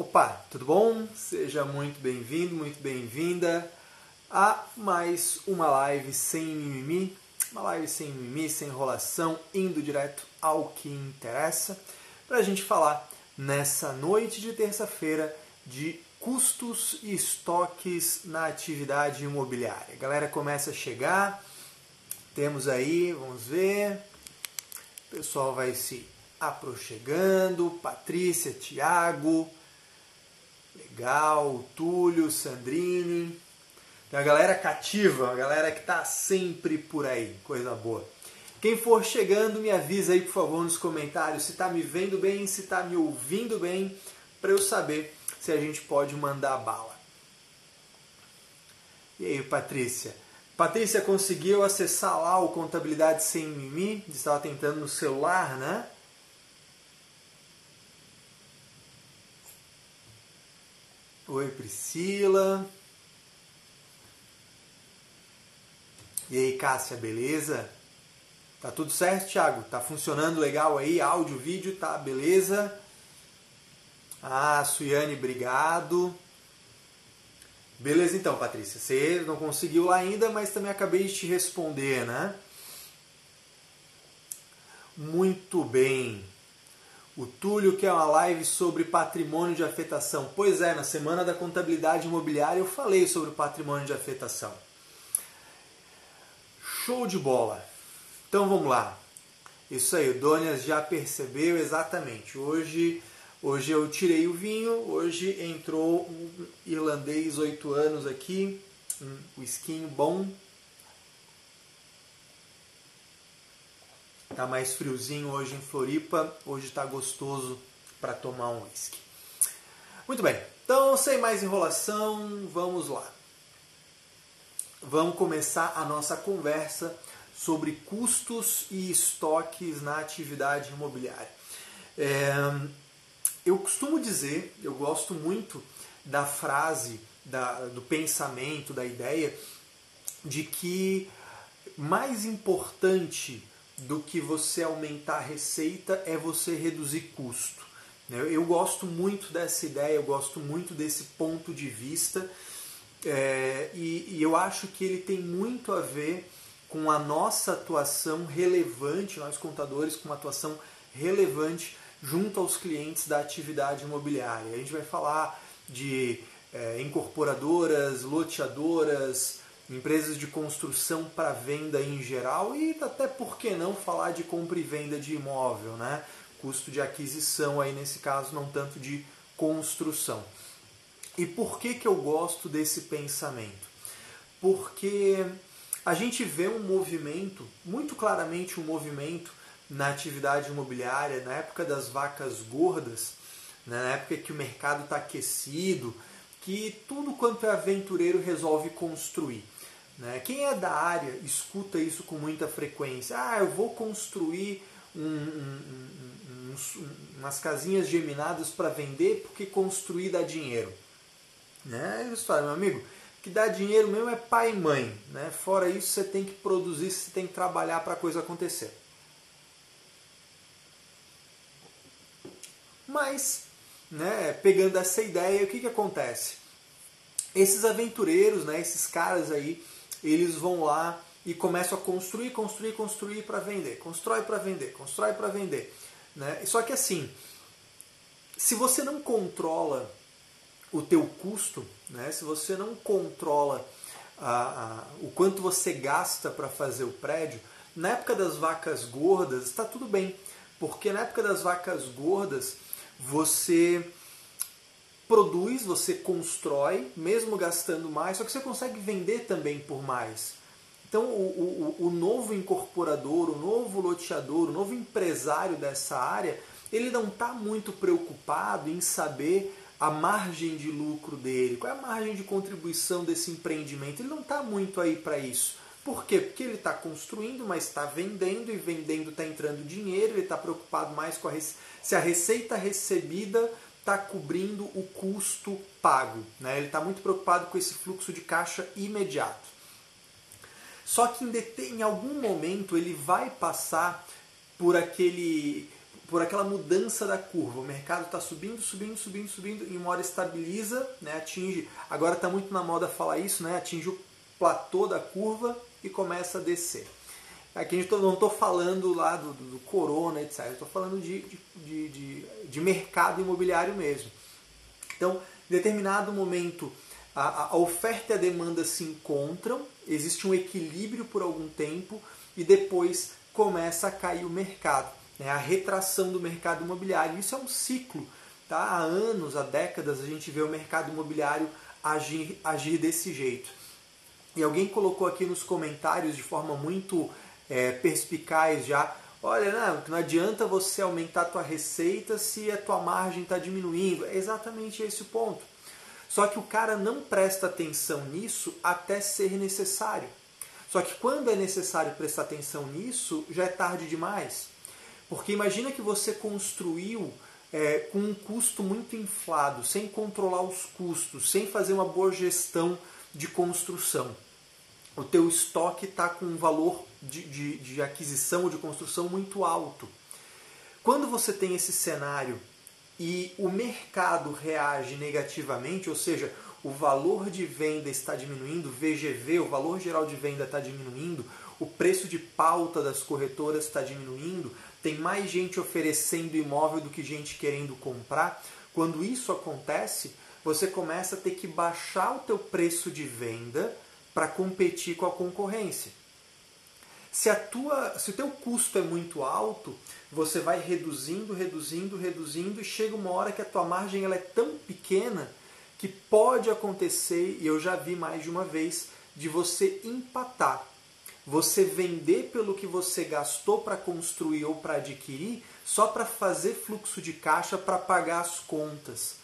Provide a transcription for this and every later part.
Opa, tudo bom? Seja muito bem-vindo, muito bem-vinda a mais uma live sem mimimi, uma live sem mimimi, sem enrolação, indo direto ao que interessa, para a gente falar nessa noite de terça-feira de custos e estoques na atividade imobiliária. A galera começa a chegar, temos aí, vamos ver, o pessoal vai se aproximando, Patrícia, Tiago, legal, Túlio, Sandrine, tem a galera cativa, a galera que está sempre por aí, coisa boa. Quem for chegando, me avisa aí, por favor, nos comentários se está me vendo bem, se está me ouvindo bem, para eu saber se a gente pode mandar bala. E aí, Patrícia? Patrícia conseguiu acessar lá o Contabilidade Sem Mimi? Estava tentando no celular, né? Oi, Priscila. E aí, Cássia, beleza? Tá tudo certo, Thiago? Tá funcionando legal aí? Áudio, vídeo, tá beleza? Ah, Suiane, obrigado. Beleza então, Patrícia. Você não conseguiu lá ainda, mas também acabei de te responder, né? Muito bem. O Túlio quer uma live sobre patrimônio de afetação. Pois é, na semana da contabilidade imobiliária eu falei sobre patrimônio de afetação. Show de bola. Então vamos lá. Isso aí, o Donias já percebeu exatamente. Hoje Hoje eu tirei o vinho, hoje entrou um irlandês 8 anos aqui, um whisky bom. Tá mais friozinho hoje em Floripa, hoje tá gostoso para tomar um whisky. Muito bem, então sem mais enrolação, vamos lá. Vamos começar a nossa conversa sobre custos e estoques na atividade imobiliária. É, eu costumo dizer, eu gosto muito da frase, da, do pensamento, da ideia de que mais importante do que você aumentar a receita é você reduzir custo. Né? Eu gosto muito dessa ideia, eu gosto muito desse ponto de vista é, e, e eu acho que ele tem muito a ver com a nossa atuação relevante, nós contadores com uma atuação relevante junto aos clientes da atividade imobiliária. A gente vai falar de é, incorporadoras, loteadoras, empresas de construção para venda em geral e até por que não falar de compra e venda de imóvel, né? Custo de aquisição aí nesse caso, não tanto de construção. E por que, que eu gosto desse pensamento? Porque a gente vê um movimento, muito claramente um movimento na atividade imobiliária, na época das vacas gordas, né, na época que o mercado está aquecido, que tudo quanto é aventureiro resolve construir. Né? Quem é da área escuta isso com muita frequência. Ah, eu vou construir um, um, um, umas casinhas geminadas para vender porque construir dá dinheiro. Né? Isso fala, meu amigo, que dá dinheiro mesmo é pai e mãe. Né? Fora isso, você tem que produzir, você tem que trabalhar para a coisa acontecer. Mas, né, pegando essa ideia, o que, que acontece? Esses aventureiros, né, esses caras aí, eles vão lá e começam a construir, construir, construir para vender. Constrói para vender, constrói para vender. Né? Só que assim, se você não controla o teu custo, né, se você não controla a, a, o quanto você gasta para fazer o prédio, na época das vacas gordas está tudo bem, porque na época das vacas gordas você produz, você constrói, mesmo gastando mais, só que você consegue vender também por mais. Então, o, o, o novo incorporador, o novo loteador, o novo empresário dessa área, ele não está muito preocupado em saber a margem de lucro dele, qual é a margem de contribuição desse empreendimento. Ele não está muito aí para isso. Por quê? Porque ele está construindo, mas está vendendo, e vendendo está entrando dinheiro, ele está preocupado mais com a se a receita recebida está cobrindo o custo pago. Né? Ele está muito preocupado com esse fluxo de caixa imediato. Só que em, em algum momento ele vai passar por aquele por aquela mudança da curva. O mercado está subindo, subindo, subindo, subindo, e uma hora estabiliza, né, atinge. Agora está muito na moda falar isso, né, atinge o platô da curva e começa a descer. Aqui eu não estou falando lá do, do, corona, etc. Estou falando de, de, de, de, mercado imobiliário mesmo. Então, em determinado momento, a, a oferta e a demanda se encontram, existe um equilíbrio por algum tempo e depois começa a cair o mercado né, a retração do mercado imobiliário. Isso é um ciclo. Tá? Há anos, há décadas, a gente vê o mercado imobiliário agir, agir desse jeito. E alguém colocou aqui nos comentários de forma muito é, perspicaz já, olha, não, não adianta você aumentar a tua receita se a tua margem está diminuindo. É exatamente esse o ponto. Só que o cara não presta atenção nisso até ser necessário. Só que quando é necessário prestar atenção nisso, já é tarde demais. Porque imagina que você construiu é, com um custo muito inflado, sem controlar os custos, sem fazer uma boa gestão de construção. O teu estoque está com um valor de, de, de aquisição ou de construção muito alto. Quando você tem esse cenário e o mercado reage negativamente, ou seja, o valor de venda está diminuindo, VGV, o valor geral de venda está diminuindo, o preço de pauta das corretoras está diminuindo, tem mais gente oferecendo imóvel do que gente querendo comprar. Quando isso acontece, você começa a ter que baixar o teu preço de venda para competir com a concorrência. Se, a tua, se o teu custo é muito alto, você vai reduzindo, reduzindo, reduzindo e chega uma hora que a tua margem ela é tão pequena que pode acontecer, e eu já vi mais de uma vez, de você empatar você vender pelo que você gastou para construir ou para adquirir só para fazer fluxo de caixa para pagar as contas.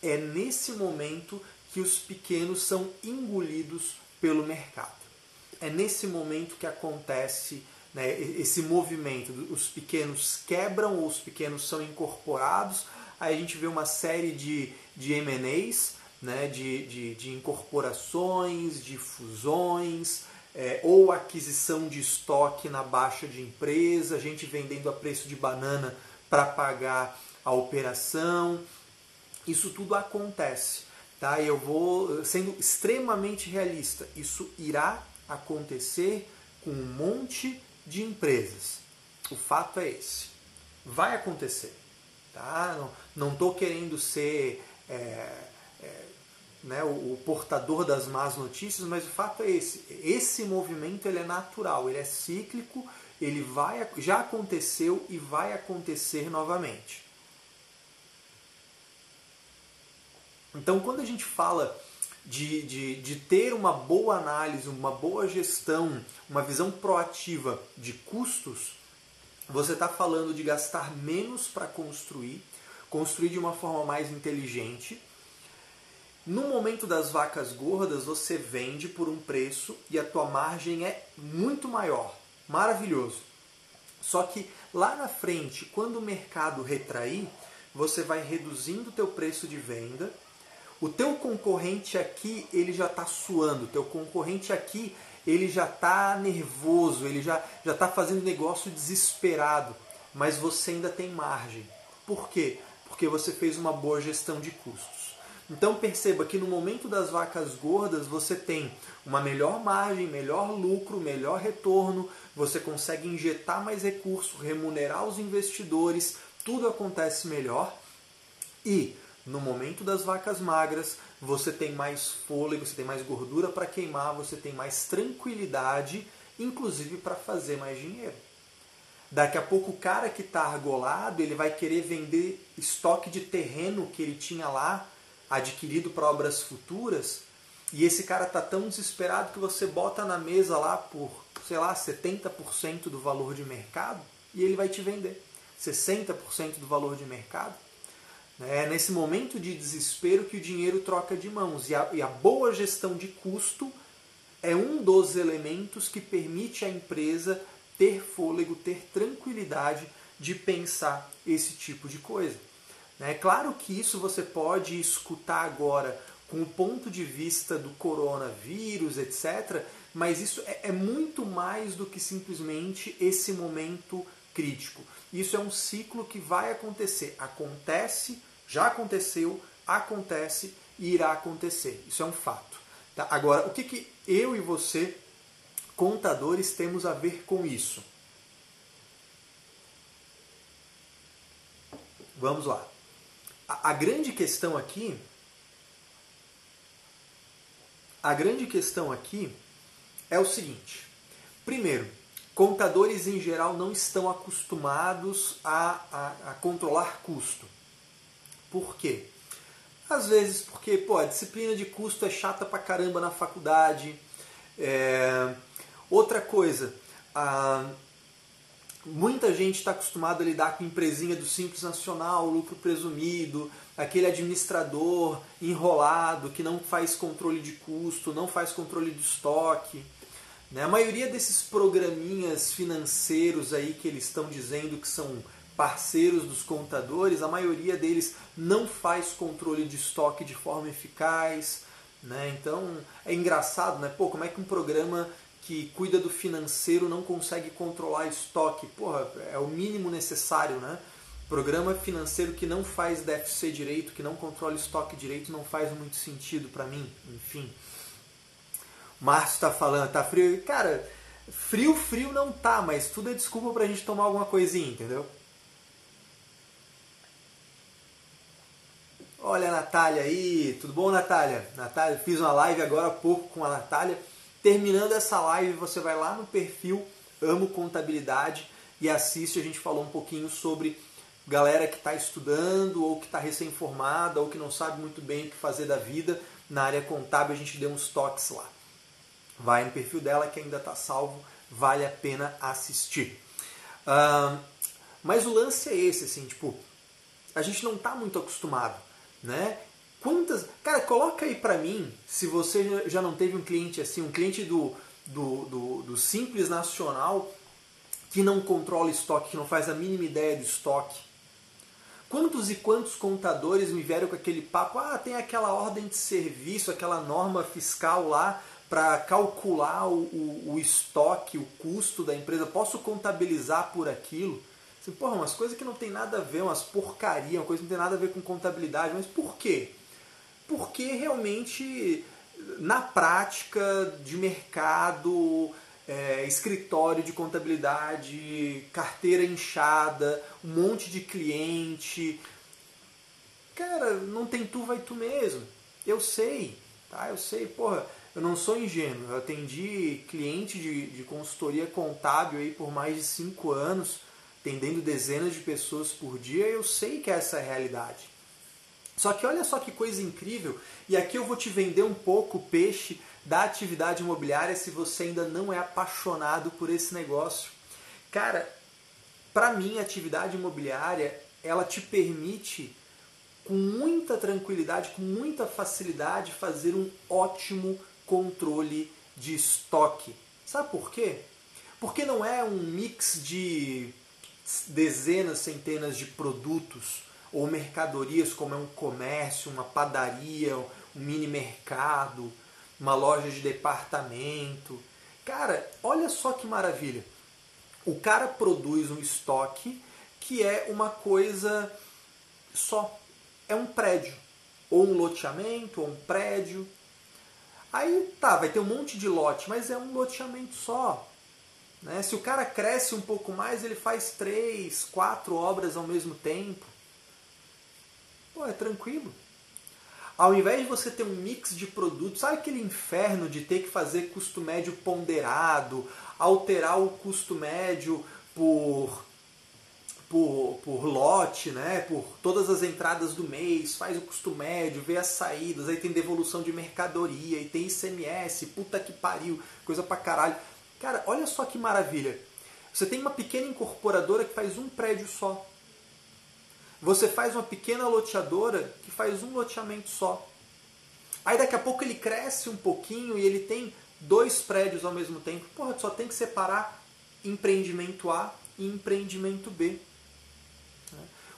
É nesse momento que os pequenos são engolidos pelo mercado. É nesse momento que acontece né, esse movimento. Os pequenos quebram ou os pequenos são incorporados. Aí a gente vê uma série de, de M&As, né, de, de, de incorporações, de fusões, é, ou aquisição de estoque na baixa de empresa, gente vendendo a preço de banana para pagar a operação. Isso tudo acontece. Tá? Eu vou sendo extremamente realista. Isso irá acontecer com um monte de empresas. O fato é esse. Vai acontecer. Tá? Não estou querendo ser é, né, o, o, portador das más notícias, mas o fato é esse. Esse movimento ele é natural, ele é cíclico, ele vai, já aconteceu e vai acontecer novamente. Então, quando a gente fala de, de, de ter uma boa análise, uma boa gestão, uma visão proativa de custos, você está falando de gastar menos para construir, construir de uma forma mais inteligente no momento das vacas gordas, você vende por um preço e a tua margem é muito maior. Maravilhoso. Só que lá na frente, quando o mercado retrair, você vai reduzindo o teu preço de venda. O teu concorrente aqui, ele já está suando. O teu concorrente aqui, ele já está nervoso, ele já já está fazendo negócio desesperado, mas você ainda tem margem. Por quê? Porque você fez uma boa gestão de custos. Então perceba que no momento das vacas gordas você tem uma melhor margem, melhor lucro, melhor retorno, você consegue injetar mais recursos, remunerar os investidores, tudo acontece melhor. E no momento das vacas magras, você tem mais fôlego, você tem mais gordura para queimar, você tem mais tranquilidade, inclusive para fazer mais dinheiro. Daqui a pouco o cara que está argolado, ele vai querer vender estoque de terreno que ele tinha lá adquirido para obras futuras, e esse cara tá tão desesperado que você bota na mesa lá por, sei lá, 70% do valor de mercado e ele vai te vender 60% do valor de mercado. É nesse momento de desespero que o dinheiro troca de mãos e a, e a boa gestão de custo é um dos elementos que permite à empresa ter fôlego, ter tranquilidade de pensar esse tipo de coisa. É claro que isso você pode escutar agora com o ponto de vista do coronavírus, etc., mas isso é, é muito mais do que simplesmente esse momento crítico. Isso é um ciclo que vai acontecer. Acontece, já aconteceu, acontece e irá acontecer. Isso é um fato. Tá? Agora, o que, que eu e você, contadores, temos a ver com isso? Vamos lá. A, a grande questão aqui. A grande questão aqui é o seguinte. Primeiro, contadores em geral não estão acostumados a, a, a controlar custo. Por quê? Às vezes porque pô, a disciplina de custo é chata pra caramba na faculdade. É... Outra coisa, a... muita gente está acostumada a lidar com empresinha do Simples Nacional, lucro presumido, aquele administrador enrolado que não faz controle de custo, não faz controle de estoque. Né? A maioria desses programinhas financeiros aí que eles estão dizendo que são parceiros dos contadores, a maioria deles não faz controle de estoque de forma eficaz. Né? Então é engraçado, né? Pô, como é que um programa que cuida do financeiro não consegue controlar estoque? Porra, é o mínimo necessário, né? Programa financeiro que não faz DFC direito, que não controla estoque direito, não faz muito sentido para mim, enfim. Márcio está falando, tá frio. Cara, frio, frio não tá, mas tudo é desculpa pra gente tomar alguma coisinha, entendeu? Olha a Natália aí, tudo bom, Natália? Natália, fiz uma live agora há pouco com a Natália. Terminando essa live, você vai lá no perfil Amo Contabilidade e assiste. A gente falou um pouquinho sobre galera que está estudando ou que está recém-formada ou que não sabe muito bem o que fazer da vida na área contábil. A gente deu uns toques lá. Vai no perfil dela que ainda está salvo, vale a pena assistir. Uh, mas o lance é esse, assim, tipo, a gente não está muito acostumado, né? Quantas. Cara, coloca aí pra mim, se você já não teve um cliente assim, um cliente do, do, do, do Simples Nacional que não controla estoque, que não faz a mínima ideia de estoque. Quantos e quantos contadores me vieram com aquele papo? Ah, tem aquela ordem de serviço, aquela norma fiscal lá para calcular o, o, o, estoque, o custo da empresa, posso contabilizar por aquilo. Assim, porra, umas coisas que não tem nada a ver, umas porcaria, uma coisa que não tem nada a ver com contabilidade, mas por quê? Porque realmente, na prática de mercado, é, escritório de contabilidade, carteira inchada, um monte de cliente. Cara, não tem tu, vai tu mesmo. Eu sei, tá? Eu sei, porra eu não sou ingênuo, eu atendi cliente de, de consultoria contábil aí por mais de cinco anos, atendendo dezenas de pessoas por dia, eu sei que essa é a realidade. Só que olha só que coisa incrível, e aqui eu vou te vender um pouco o peixe da atividade imobiliária se você ainda não é apaixonado por esse negócio. Cara, para mim a atividade imobiliária, ela te permite com muita tranquilidade, com muita facilidade fazer um ótimo controle de estoque. Sabe por quê? Porque não é um mix de dezenas, centenas de produtos ou mercadorias como é um comércio, uma padaria, um mini mercado, uma loja de departamento. Cara, olha só que maravilha. O cara produz um estoque que é uma coisa só. É um prédio, ou um loteamento, ou um prédio, Aí tá, vai ter um monte de lote, mas é um loteamento só. Né? Se o cara cresce um pouco mais, ele faz três, quatro obras ao mesmo tempo. Pô, é tranquilo. Ao invés de você ter um mix de produtos, sabe aquele inferno de ter que fazer custo médio ponderado, alterar o custo médio por por, por lote, né? por todas as entradas do mês, faz o custo médio, vê as saídas, aí tem devolução de mercadoria, e tem ICMS, puta que pariu, coisa pra caralho. Cara, olha só que maravilha. Você tem uma pequena incorporadora que faz um prédio só. Você faz uma pequena loteadora que faz um loteamento só. Aí daqui a pouco ele cresce um pouquinho e ele tem dois prédios ao mesmo tempo. Porra, só tem que separar empreendimento A e empreendimento B.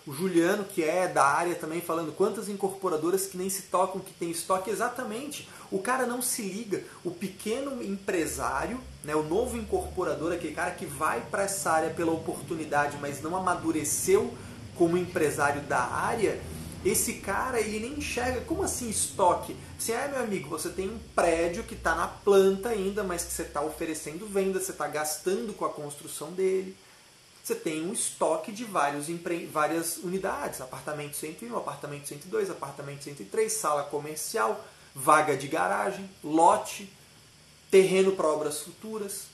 O Juliano, que é da área também, falando quantas incorporadoras que nem se tocam, que tem estoque. Exatamente. O cara não se liga. O pequeno empresário, né? O novo incorporador, aquele cara que vai para essa área pela oportunidade, mas não amadureceu como empresário da área, esse cara ele nem enxerga como assim estoque. Assim, ah, meu amigo, você tem um prédio que está na planta ainda, mas que você está oferecendo venda, você está gastando com a construção dele. Você tem um estoque de vários empre... várias unidades, apartamento 101, apartamento 102, apartamento 103, sala comercial, vaga de garagem, lote, terreno para obras futuras,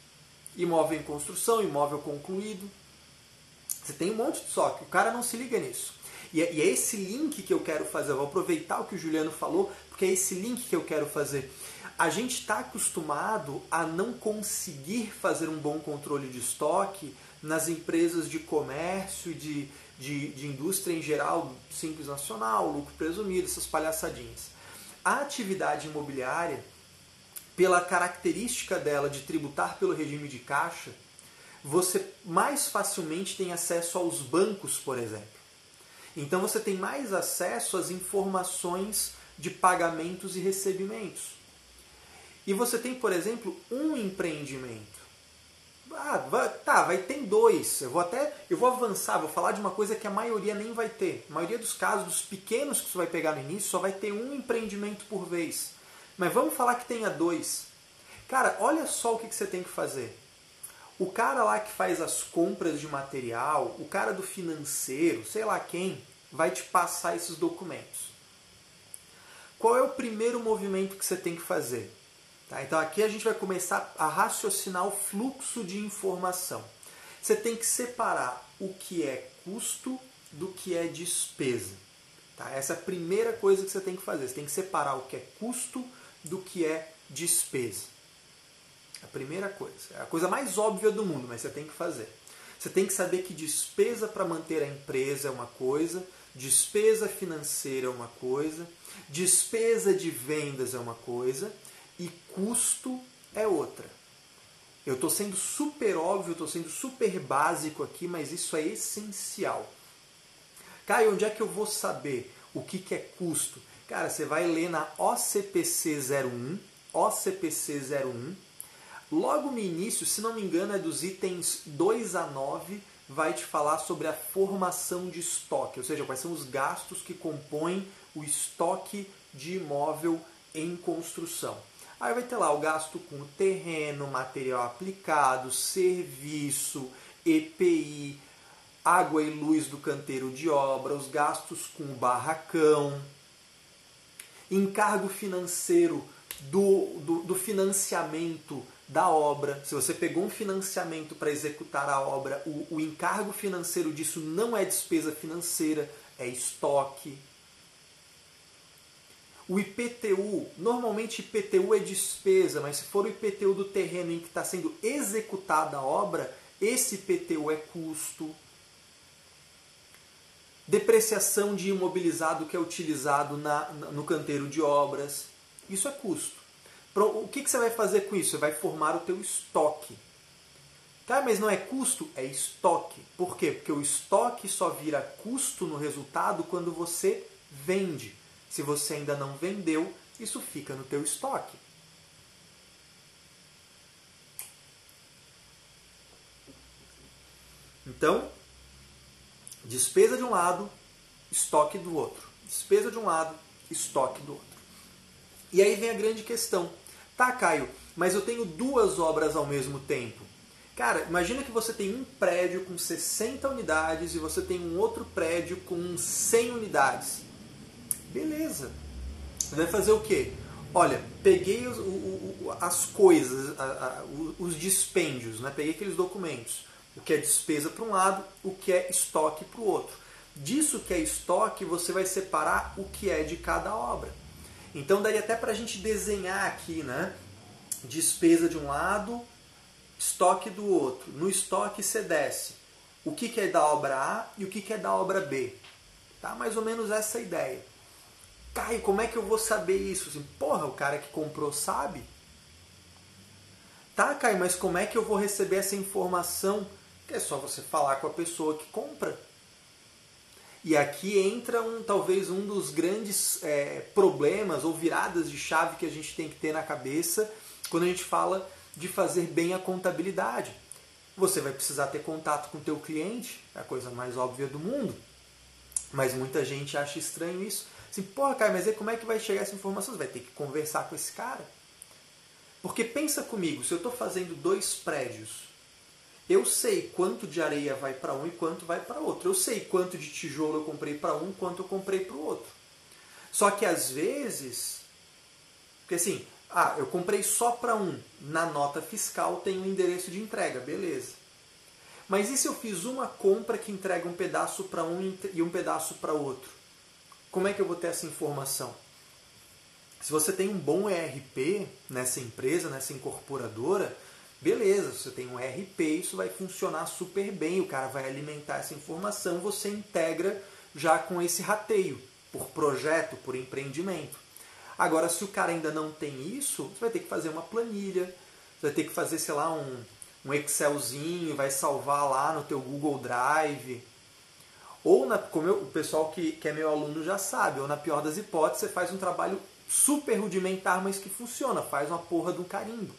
imóvel em construção, imóvel concluído. Você tem um monte de estoque, o cara não se liga nisso. E é, e é esse link que eu quero fazer. Eu vou aproveitar o que o Juliano falou, porque é esse link que eu quero fazer. A gente está acostumado a não conseguir fazer um bom controle de estoque nas empresas de comércio, de, de, de indústria em geral, simples nacional, lucro presumido, essas palhaçadinhas. A atividade imobiliária, pela característica dela de tributar pelo regime de caixa, você mais facilmente tem acesso aos bancos, por exemplo. Então você tem mais acesso às informações de pagamentos e recebimentos. E você tem, por exemplo, um empreendimento. Ah, vai, tá, vai ter dois. Eu vou até, eu vou avançar, vou falar de uma coisa que a maioria nem vai ter. A maioria dos casos, dos pequenos que você vai pegar no início, só vai ter um empreendimento por vez. Mas vamos falar que tenha dois. Cara, olha só o que, que você tem que fazer. O cara lá que faz as compras de material, o cara do financeiro, sei lá quem, vai te passar esses documentos. Qual é o primeiro movimento que você tem que fazer? Tá? Então aqui a gente vai começar a raciocinar o fluxo de informação. Você tem que separar o que é custo do que é despesa. Tá? Essa é a primeira coisa que você tem que fazer. Você tem que separar o que é custo do que é despesa. A primeira coisa. É a coisa mais óbvia do mundo, mas você tem que fazer. Você tem que saber que despesa para manter a empresa é uma coisa, despesa financeira é uma coisa, despesa de vendas é uma coisa e custo é outra. Eu estou sendo super óbvio, estou sendo super básico aqui, mas isso é essencial. Caio, onde é que eu vou saber o que, que é custo? Cara, você vai ler na OCPC 01, OCPC 01, Logo no início, se não me engano, é dos itens 2 a 9, vai te falar sobre a formação de estoque, ou seja, quais são os gastos que compõem o estoque de imóvel em construção. Aí vai ter lá o gasto com terreno, material aplicado, serviço, EPI, água e luz do canteiro de obra, os gastos com barracão, encargo financeiro do, do, do financiamento da obra, se você pegou um financiamento para executar a obra, o, o encargo financeiro disso não é despesa financeira, é estoque. O IPTU, normalmente IPTU é despesa, mas se for o IPTU do terreno em que está sendo executada a obra, esse IPTU é custo. Depreciação de imobilizado que é utilizado na, no canteiro de obras, isso é custo. O que, que você vai fazer com isso? Você vai formar o teu estoque. Tá, mas não é custo, é estoque. Por quê? Porque o estoque só vira custo no resultado quando você vende. Se você ainda não vendeu, isso fica no teu estoque. Então, despesa de um lado, estoque do outro. Despesa de um lado, estoque do outro. E aí vem a grande questão. Tá, Caio, mas eu tenho duas obras ao mesmo tempo. Cara, imagina que você tem um prédio com 60 unidades e você tem um outro prédio com 100 unidades. Beleza. Vai fazer o quê? Olha, peguei os, o, as coisas, a, a, os dispêndios, né? peguei aqueles documentos. O que é despesa para um lado, o que é estoque para o outro. Disso que é estoque, você vai separar o que é de cada obra. Então daria até para a gente desenhar aqui, né? Despesa de um lado, estoque do outro. No estoque você desce o que, que é da obra A e o que, que é da obra B. Tá? Mais ou menos essa ideia. Caio, como é que eu vou saber isso? Assim, porra, o cara que comprou sabe? Tá, Caio, mas como é que eu vou receber essa informação? Que é só você falar com a pessoa que compra. E aqui entra um, talvez um dos grandes é, problemas ou viradas de chave que a gente tem que ter na cabeça quando a gente fala de fazer bem a contabilidade. Você vai precisar ter contato com o teu cliente, é a coisa mais óbvia do mundo. Mas muita gente acha estranho isso. Assim, porra, cara, mas aí como é que vai chegar essa informação? Você vai ter que conversar com esse cara. Porque pensa comigo, se eu estou fazendo dois prédios, eu sei quanto de areia vai para um e quanto vai para outro. Eu sei quanto de tijolo eu comprei para um, quanto eu comprei para o outro. Só que às vezes, porque assim, ah, eu comprei só para um, na nota fiscal tem o um endereço de entrega, beleza. Mas e se eu fiz uma compra que entrega um pedaço para um e um pedaço para outro? Como é que eu vou ter essa informação? Se você tem um bom ERP nessa empresa, nessa incorporadora, beleza, você tem um ERP, isso vai funcionar super bem, o cara vai alimentar essa informação, você integra já com esse rateio, por projeto, por empreendimento. Agora, se o cara ainda não tem isso, você vai ter que fazer uma planilha, você vai ter que fazer, sei lá, um, um Excelzinho, vai salvar lá no teu Google Drive. Ou, na, como eu, o pessoal que, que é meu aluno já sabe, ou na pior das hipóteses, você faz um trabalho super rudimentar, mas que funciona, faz uma porra do carimbo.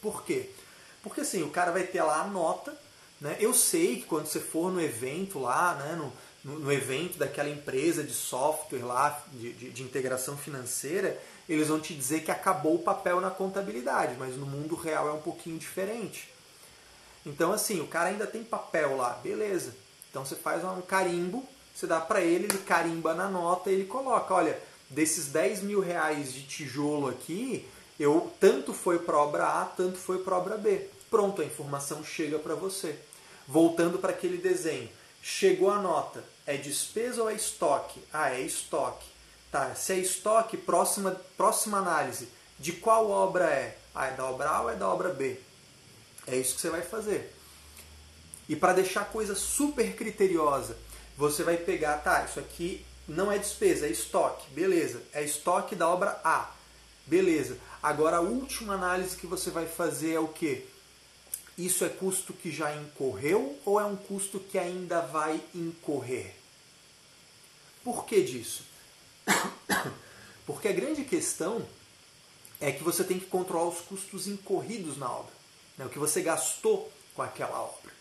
Por quê? Porque assim, o cara vai ter lá a nota, né? Eu sei que quando você for no evento lá, né, no, no, no evento daquela empresa de software lá, de, de, de, integração financeira, eles vão te dizer que acabou o papel na contabilidade, mas no mundo real é um pouquinho diferente. Então assim, o cara ainda tem papel lá, beleza. Então você faz um carimbo, você dá para ele, ele carimba na nota e ele coloca, olha, desses 10 mil reais de tijolo aqui, eu tanto foi para obra A, tanto foi para obra B. Pronto, a informação chega para você. Voltando para aquele desenho, chegou a nota, é despesa ou é estoque? Ah, é estoque. Tá, se é estoque, próxima, próxima análise, de qual obra é? Ah, é da obra A ou é da obra B? É isso que você vai fazer. E para deixar a coisa super criteriosa, você vai pegar, tá, isso aqui não é despesa, é estoque. Beleza. É estoque da obra A. Beleza. Agora a última análise que você vai fazer é o que? Isso é custo que já incorreu ou é um custo que ainda vai incorrer? Por que disso? Porque a grande questão é que você tem que controlar os custos incorridos na obra, né? o que você gastou com aquela obra.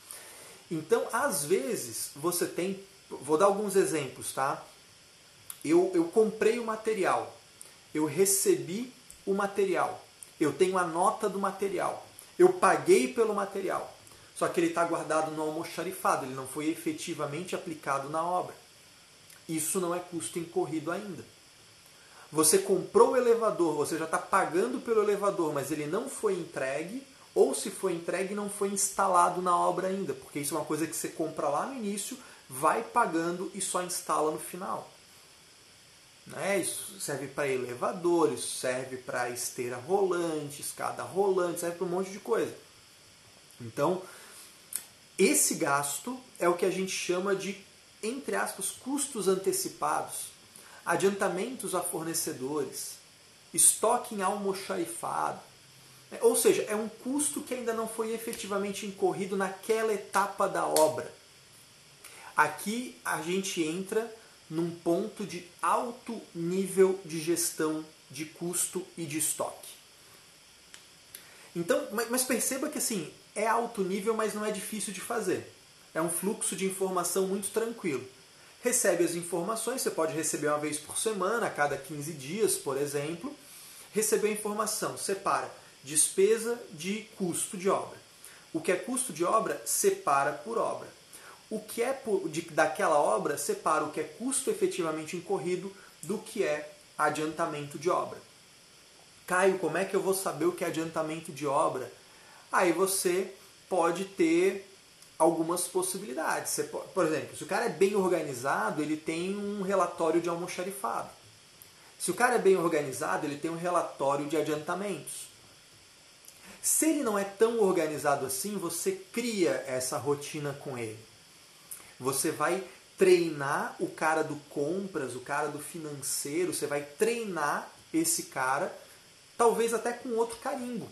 Então, às vezes, você tem. Vou dar alguns exemplos, tá? eu, eu comprei o material, eu recebi o material, eu tenho a nota do material, eu paguei pelo material, só que ele está guardado no almoxarifado, ele não foi efetivamente aplicado na obra. Isso não é custo incorrido ainda. Você comprou o elevador, você já está pagando pelo elevador, mas ele não foi entregue, ou se foi entregue, não foi instalado na obra ainda, porque isso é uma coisa que você compra lá no início, vai pagando e só instala no final. Né? Isso serve para elevadores, serve para esteira rolante, escada rolante, serve para um monte de coisa. Então, esse gasto é o que a gente chama de, entre aspas, custos antecipados, adiantamentos a fornecedores, estoque em almoxarifado. Né? Ou seja, é um custo que ainda não foi efetivamente incorrido naquela etapa da obra. Aqui a gente entra num ponto de alto nível de gestão de custo e de estoque. Então, mas perceba que assim, é alto nível, mas não é difícil de fazer. É um fluxo de informação muito tranquilo. Recebe as informações, você pode receber uma vez por semana, a cada 15 dias, por exemplo. Recebeu a informação, separa despesa de custo de obra. O que é custo de obra, separa por obra o que é de, daquela obra separa o que é custo efetivamente incorrido do que é adiantamento de obra. Caio, como é que eu vou saber o que é adiantamento de obra? Aí você pode ter algumas possibilidades. Você pode, por exemplo, se o cara é bem organizado, ele tem um relatório de almoxarifado. Se o cara é bem organizado, ele tem um relatório de adiantamentos. Se ele não é tão organizado assim, você cria essa rotina com ele. Você vai treinar o cara do compras, o cara do financeiro, você vai treinar esse cara, talvez até com outro carimbo.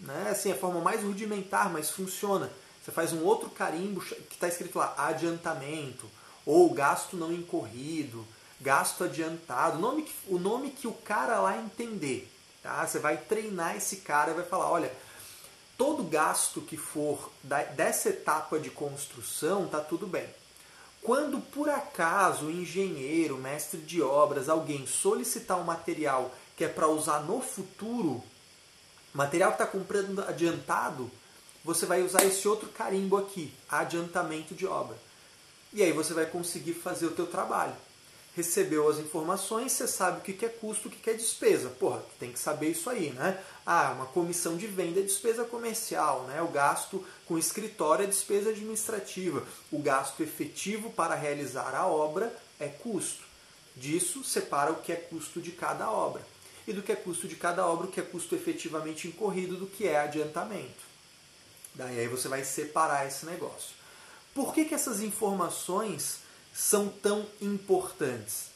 Né? Assim, a forma mais rudimentar, mas funciona. Você faz um outro carimbo que está escrito lá, adiantamento, ou gasto não incorrido, gasto adiantado, nome que o, nome que o cara lá entender. Tá? Você vai treinar esse cara e vai falar, olha, todo gasto que for dessa etapa de construção, tá tudo bem. Quando por acaso o engenheiro, mestre de obras, alguém solicitar um material que é para usar no futuro, material que está comprando adiantado, você vai usar esse outro carimbo aqui, adiantamento de obra. E aí você vai conseguir fazer o teu trabalho. Recebeu as informações, você sabe o que é custo, o que é despesa. Porra, tem que saber isso aí, né? Ah, uma comissão de venda é despesa comercial, né? O gasto com escritório é despesa administrativa. O gasto efetivo para realizar a obra é custo. Disso separa o que é custo de cada obra. E do que é custo de cada obra, o que é custo efetivamente incorrido, do que é adiantamento. Daí aí você vai separar esse negócio. Por que, que essas informações são tão importantes?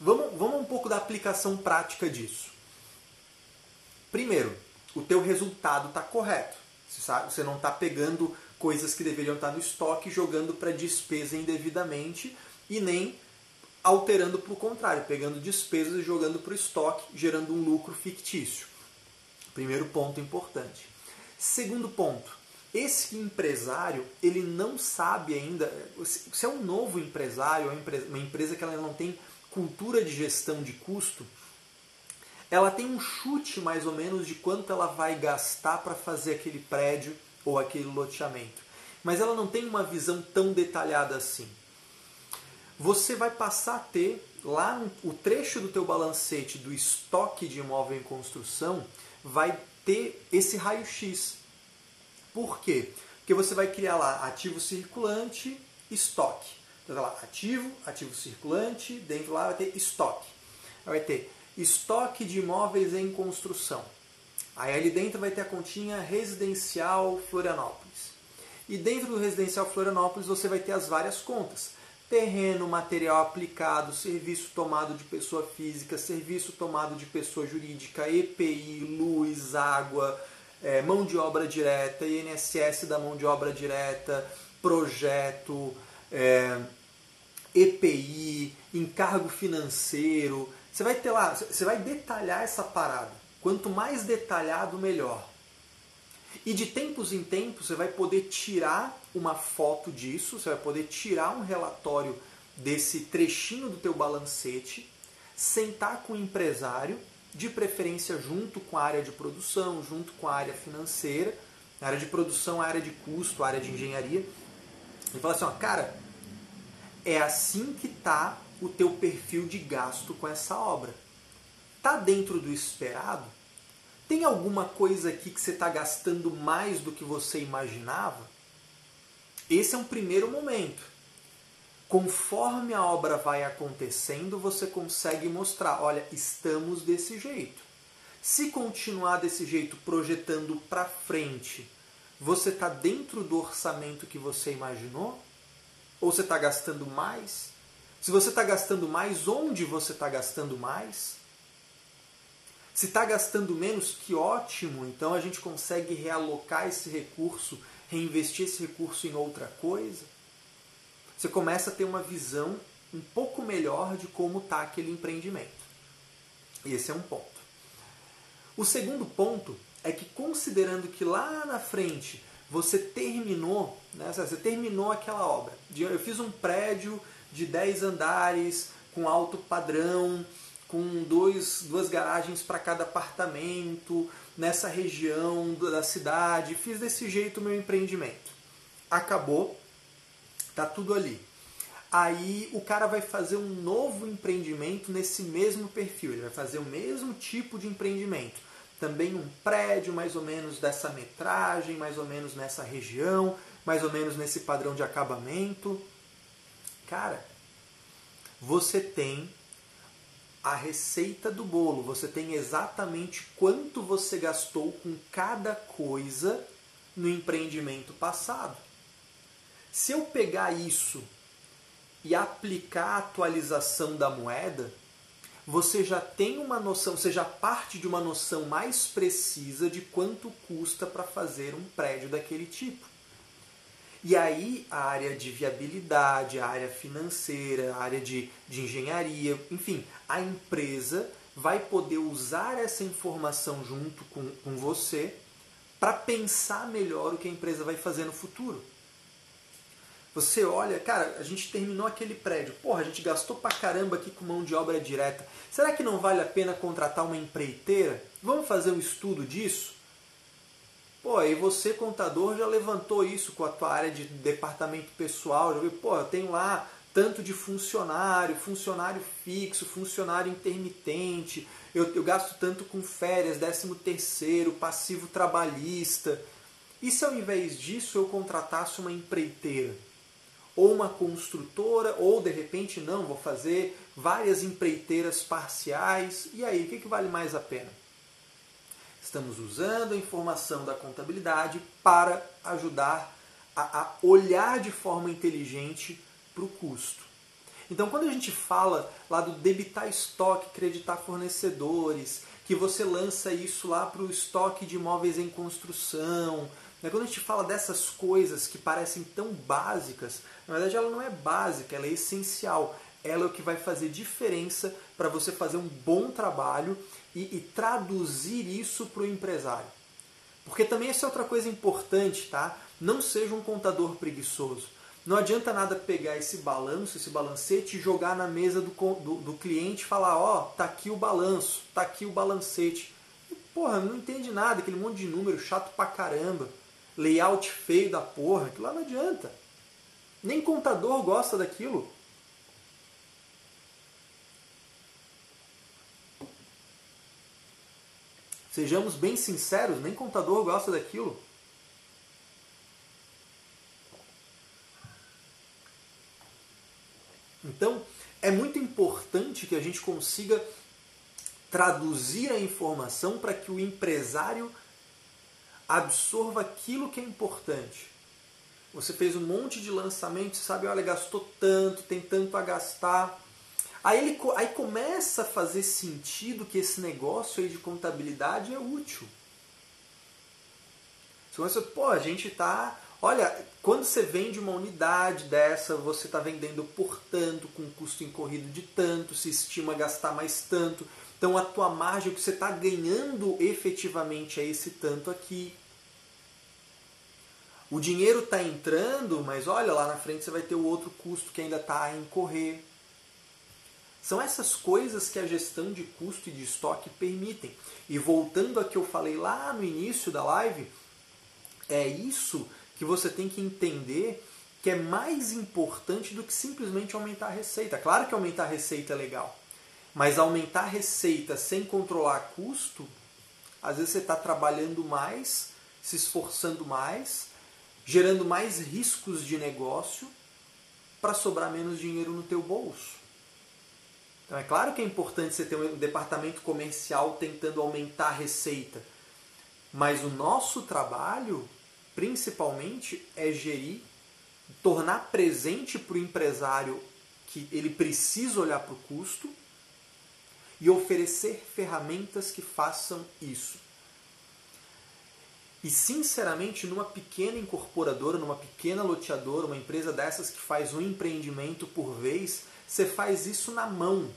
Vamos, vamos um pouco da aplicação prática disso. Primeiro, o teu resultado está correto. Você, sabe, você não está pegando coisas que deveriam estar tá no estoque jogando para despesa indevidamente e nem alterando para o contrário, pegando despesas e jogando para o estoque, gerando um lucro fictício. Primeiro ponto importante. Segundo ponto, esse empresário ele não sabe ainda, se é um novo empresário, uma empresa que ela não tem cultura de gestão de custo, ela tem um chute mais ou menos de quanto ela vai gastar para fazer aquele prédio ou aquele loteamento. Mas ela não tem uma visão tão detalhada assim. Você vai passar a ter lá o trecho do teu balancete do estoque de imóvel em construção vai ter esse raio-x. Por quê? Porque você vai criar lá ativo circulante, estoque. Então, lá, ativo, ativo circulante, dentro lá vai ter estoque. Vai ter estoque de imóveis em construção. Aí ali dentro vai ter a continha residencial Florianópolis. E dentro do residencial Florianópolis você vai ter as várias contas. Terreno, material aplicado, serviço tomado de pessoa física, serviço tomado de pessoa jurídica, EPI, luz, água, é, mão de obra direta, INSS da mão de obra direta, projeto, é, EPI, encargo financeiro. Você vai ter lá, você vai detalhar essa parada. Quanto mais detalhado, melhor. E de tempos em tempos você vai poder tirar uma foto disso, você vai poder tirar um relatório desse trechinho do teu balancete, sentar com o empresário, de preferência junto com a área de produção, junto com a área financeira, a área de produção, a área de custo, a área de engenharia, e falar assim, ó, cara, é assim que está o teu perfil de gasto com essa obra. Está dentro do esperado? Tem alguma coisa aqui que você está gastando mais do que você imaginava? Esse é um primeiro momento. Conforme a obra vai acontecendo, você consegue mostrar: olha, estamos desse jeito. Se continuar desse jeito, projetando para frente, você está dentro do orçamento que você imaginou? Ou você está gastando mais? Se você está gastando mais, onde você está gastando mais? Se está gastando menos, que ótimo! Então a gente consegue realocar esse recurso, reinvestir esse recurso em outra coisa. Você começa a ter uma visão um pouco melhor de como está aquele empreendimento. Esse é um ponto. O segundo ponto é que, considerando que lá na frente você terminou, né, você terminou aquela obra. Eu fiz um prédio de 10 andares, com alto padrão, com dois, duas garagens para cada apartamento, nessa região da cidade. Fiz desse jeito o meu empreendimento. Acabou, tá tudo ali. Aí o cara vai fazer um novo empreendimento nesse mesmo perfil, ele vai fazer o mesmo tipo de empreendimento também um prédio mais ou menos dessa metragem, mais ou menos nessa região, mais ou menos nesse padrão de acabamento. Cara, você tem a receita do bolo, você tem exatamente quanto você gastou com cada coisa no empreendimento passado. Se eu pegar isso e aplicar a atualização da moeda, você já tem uma noção, você já parte de uma noção mais precisa de quanto custa para fazer um prédio daquele tipo. E aí a área de viabilidade, a área financeira, a área de, de engenharia, enfim, a empresa vai poder usar essa informação junto com, com você para pensar melhor o que a empresa vai fazer no futuro. Você olha, cara, a gente terminou aquele prédio, porra, a gente gastou pra caramba aqui com mão de obra direta. Será que não vale a pena contratar uma empreiteira? Vamos fazer um estudo disso? Pô, aí você, contador, já levantou isso com a tua área de departamento pessoal, já viu, pô, eu tenho lá tanto de funcionário, funcionário fixo, funcionário intermitente, eu, eu gasto tanto com férias, décimo terceiro, passivo trabalhista. E se ao invés disso eu contratasse uma empreiteira? Ou uma construtora, ou de repente não, vou fazer várias empreiteiras parciais. E aí, o que, que vale mais a pena? Estamos usando a informação da contabilidade para ajudar a, a olhar de forma inteligente para o custo. Então, quando a gente fala lá do debitar estoque, creditar fornecedores, que você lança isso lá para o estoque de imóveis em construção, né? quando a gente fala dessas coisas que parecem tão básicas, na verdade ela não é básica, ela é essencial. Ela é o que vai fazer diferença para você fazer um bom trabalho e, e traduzir isso para o empresário. Porque também essa é outra coisa importante, tá? Não seja um contador preguiçoso. Não adianta nada pegar esse balanço, esse balancete e jogar na mesa do, do, do cliente e falar, ó, oh, tá aqui o balanço, tá aqui o balancete. E, porra, não entende nada, aquele monte de número chato pra caramba, layout feio da porra, aquilo lá não adianta. Nem contador gosta daquilo. Sejamos bem sinceros, nem contador gosta daquilo. Então, é muito importante que a gente consiga traduzir a informação para que o empresário absorva aquilo que é importante. Você fez um monte de lançamentos, sabe, olha, gastou tanto, tem tanto a gastar. Aí, ele, aí começa a fazer sentido que esse negócio aí de contabilidade é útil. Você começa, pô, a gente está Olha, quando você vende uma unidade dessa, você está vendendo por tanto, com custo incorrido de tanto, se estima gastar mais tanto. Então a tua margem, o que você está ganhando efetivamente é esse tanto aqui. O dinheiro está entrando, mas olha, lá na frente você vai ter o outro custo que ainda está a incorrer. São essas coisas que a gestão de custo e de estoque permitem. E voltando a que eu falei lá no início da live, é isso que você tem que entender que é mais importante do que simplesmente aumentar a receita. Claro que aumentar a receita é legal, mas aumentar a receita sem controlar custo, às vezes você está trabalhando mais, se esforçando mais, gerando mais riscos de negócio para sobrar menos dinheiro no teu bolso. Então é claro que é importante você ter um departamento comercial tentando aumentar a receita, mas o nosso trabalho principalmente é gerir, tornar presente para o empresário que ele precisa olhar para o custo e oferecer ferramentas que façam isso. E sinceramente, numa pequena incorporadora, numa pequena loteadora, uma empresa dessas que faz um empreendimento por vez, você faz isso na mão.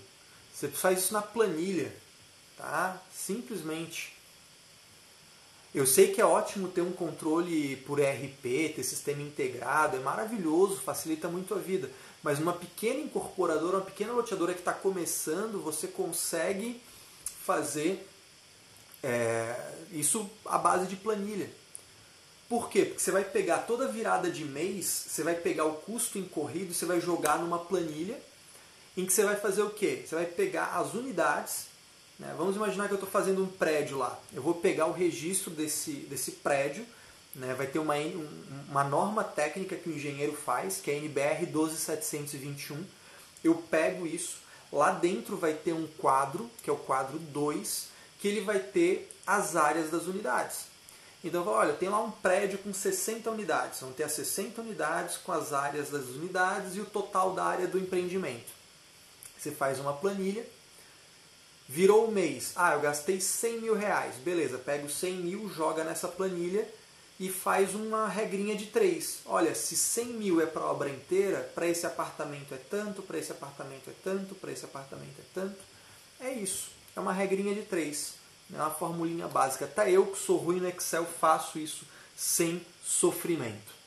Você faz isso na planilha, tá? Simplesmente. Eu sei que é ótimo ter um controle por ERP, ter sistema integrado, é maravilhoso, facilita muito a vida. Mas uma pequena incorporadora, uma pequena loteadora que está começando, você consegue fazer é, isso à base de planilha. Por quê? Porque você vai pegar toda virada de mês, você vai pegar o custo incorrido você vai jogar numa planilha em que você vai fazer o quê? Você vai pegar as unidades né? Vamos imaginar que eu estou fazendo um prédio lá. Eu vou pegar o registro desse, desse prédio, né? vai ter uma, uma norma técnica que o engenheiro faz, que é a NBR 12721. Eu pego isso, lá dentro vai ter um quadro, que é o quadro 2, que ele vai ter as áreas das unidades. Então, olha, tem lá um prédio com 60 unidades. Vão ter as 60 unidades com as áreas das unidades e o total da área do empreendimento. Você faz uma planilha Virou o mês. Ah, eu gastei 100 mil reais. Beleza, pega os 100 mil, joga nessa planilha e faz uma regrinha de três. Olha, se 100 mil é para a obra inteira, para esse apartamento é tanto, para esse apartamento é tanto, para esse apartamento é tanto. É isso. É uma regrinha de três, é uma formulinha básica. Até eu que sou ruim no Excel faço isso sem sofrimento.